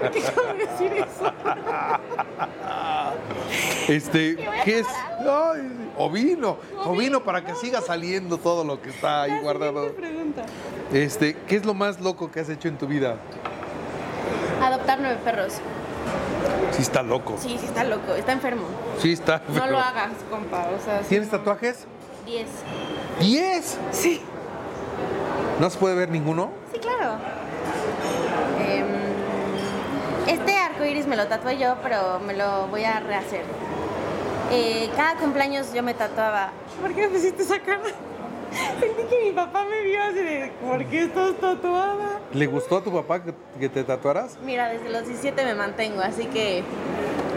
¿Por [LAUGHS] qué acabo de decir eso? Este, ¿qué es? Ay, o vino, o vino para que siga saliendo todo lo que está ahí guardado. Este, ¿qué es lo más loco que has hecho en tu vida? Adoptar nueve perros. Sí está loco. Sí, sí está loco, está enfermo. Sí está. No pero- lo hagas, compa. O sea, sí, ¿Tienes no. tatuajes? Diez. ¡Diez! Sí. ¿No se puede ver ninguno? Sí, claro. Em, este arco iris me lo tatué yo, pero me lo voy a rehacer. Eh, cada cumpleaños yo me tatuaba. ¿Por qué me pusiste esa cara? Sentí que mi papá me vio así de, ¿por qué estás tatuada? ¿Le gustó a tu papá que, que te tatuaras? Mira, desde los 17 me mantengo, así que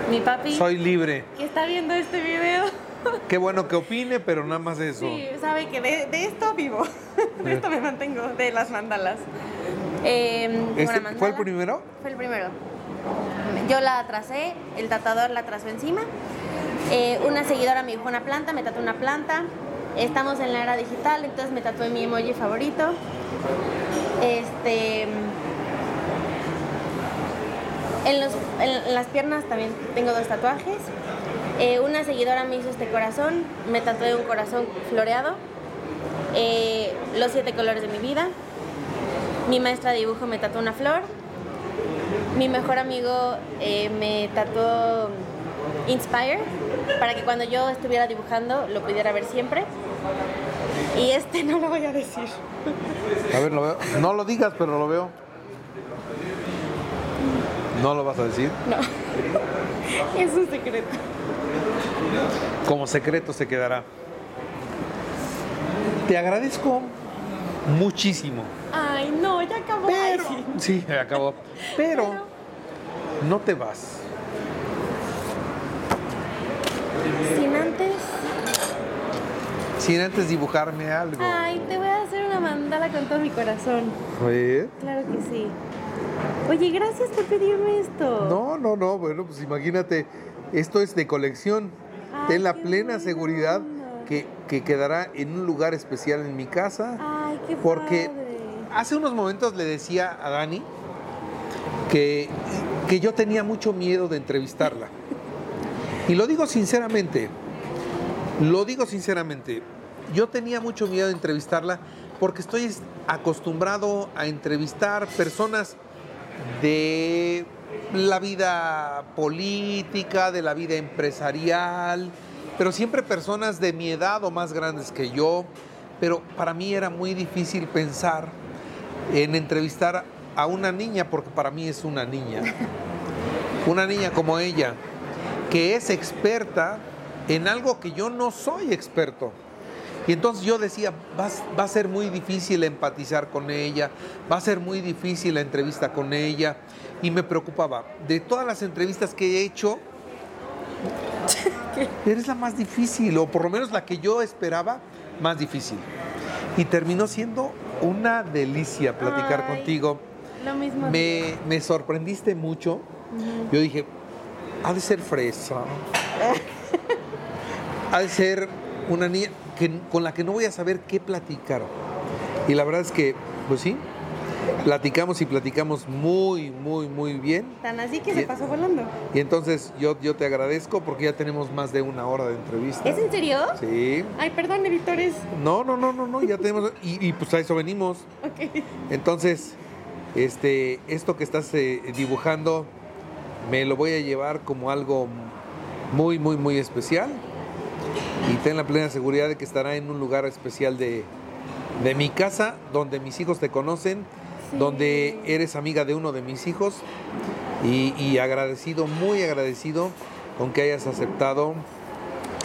mi papi, Soy libre. que está viendo este video, Qué bueno que opine, pero nada más eso. sí, sabe que de, de esto vivo. [LAUGHS] De esto me mantengo, de las mandalas. Em, Este, ¿Fue el primero? Fue el primero. Yo la tracé, el tatuador la trazó encima. Eh, una seguidora me dibujó una planta, me tatuó una planta. Estamos en la era digital, entonces me tatué mi emoji favorito. Este. En, los- en las piernas también tengo dos tatuajes. Eh, una seguidora me hizo este corazón, me tatué un corazón floreado. Eh, los siete colores de mi vida. Mi maestra de dibujo me tatuó una flor. Mi mejor amigo eh, me tatuó Inspire para que cuando yo estuviera dibujando lo pudiera ver siempre. Y este no lo voy a decir. A ver, lo veo. No lo digas, pero lo veo. ¿No lo vas a decir? No. Es un secreto. Como secreto se quedará. Te agradezco muchísimo. Ay, no, ya acabó. Ay, Pero, sí. sí, acabó. Pero Pero- no te vas. Sin antes. Sin antes dibujarme algo. Ay, te voy a hacer una mandala con todo mi corazón. Ver. Claro que sí. Oye, gracias por pedirme esto. No, no, no. Bueno, pues imagínate. Esto es de colección. Ay, Ten la plena seguridad que, que quedará en un lugar especial en mi casa. Ay, qué Porque padre. hace unos momentos le decía a Dani que, que yo tenía mucho miedo de entrevistarla. [LAUGHS] Y lo digo sinceramente, lo digo sinceramente, yo tenía mucho miedo de entrevistarla porque estoy es- acostumbrado a entrevistar personas de la vida política, de la vida empresarial, pero siempre personas de mi edad o más grandes que yo. Pero para mí era muy difícil pensar en entrevistar a una niña, porque para mí es una niña. [LAUGHS] Una niña como ella, que es experta en algo que yo no soy experto. Y entonces yo decía, va, a- va a ser muy difícil empatizar con ella, va a ser muy difícil la entrevista con ella. Y me preocupaba, de todas las entrevistas que he hecho, [LAUGHS] eres la más difícil, o por lo menos la que yo esperaba más difícil. Y terminó siendo una delicia platicar Ay, contigo. Lo mismo. Me, me sorprendiste mucho. Yo dije, ha de ser fresa. [LAUGHS] ha de ser una niña que- con la que no voy a saber qué platicar. Y la verdad es que, pues sí, Platicamos y platicamos muy, muy, muy bien. Tan así que se pasó volando. Y entonces yo, yo te agradezco porque ya tenemos más de una hora de entrevista. ¿Es en serio? Sí. Ay, perdón, editores. No, no, no, no, no, ya tenemos. Y, y pues a eso venimos. Ok. Entonces, este, esto que estás eh, dibujando me lo voy a llevar como algo muy, muy, muy especial. Y ten la plena seguridad de que estará en un lugar especial de, de mi casa, donde mis hijos te conocen, Sí. donde eres amiga de uno de mis hijos. Y, y agradecido, muy agradecido con que hayas aceptado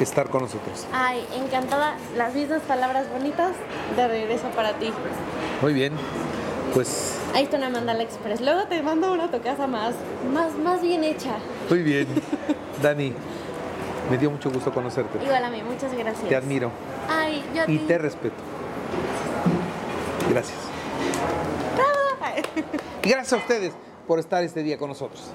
estar con nosotros. Ay, encantada. Las mismas palabras bonitas de regreso para ti. Muy bien, pues Ahí está una mandala express. Luego te mando una a tu casa más, más, más bien hecha. muy bien. [LAUGHS] Dani, me dio mucho gusto conocerte. Igual a mí, muchas gracias. Te admiro Ay, yo a y ti. te respeto. Gracias. Y gracias a ustedes por estar este día con nosotros.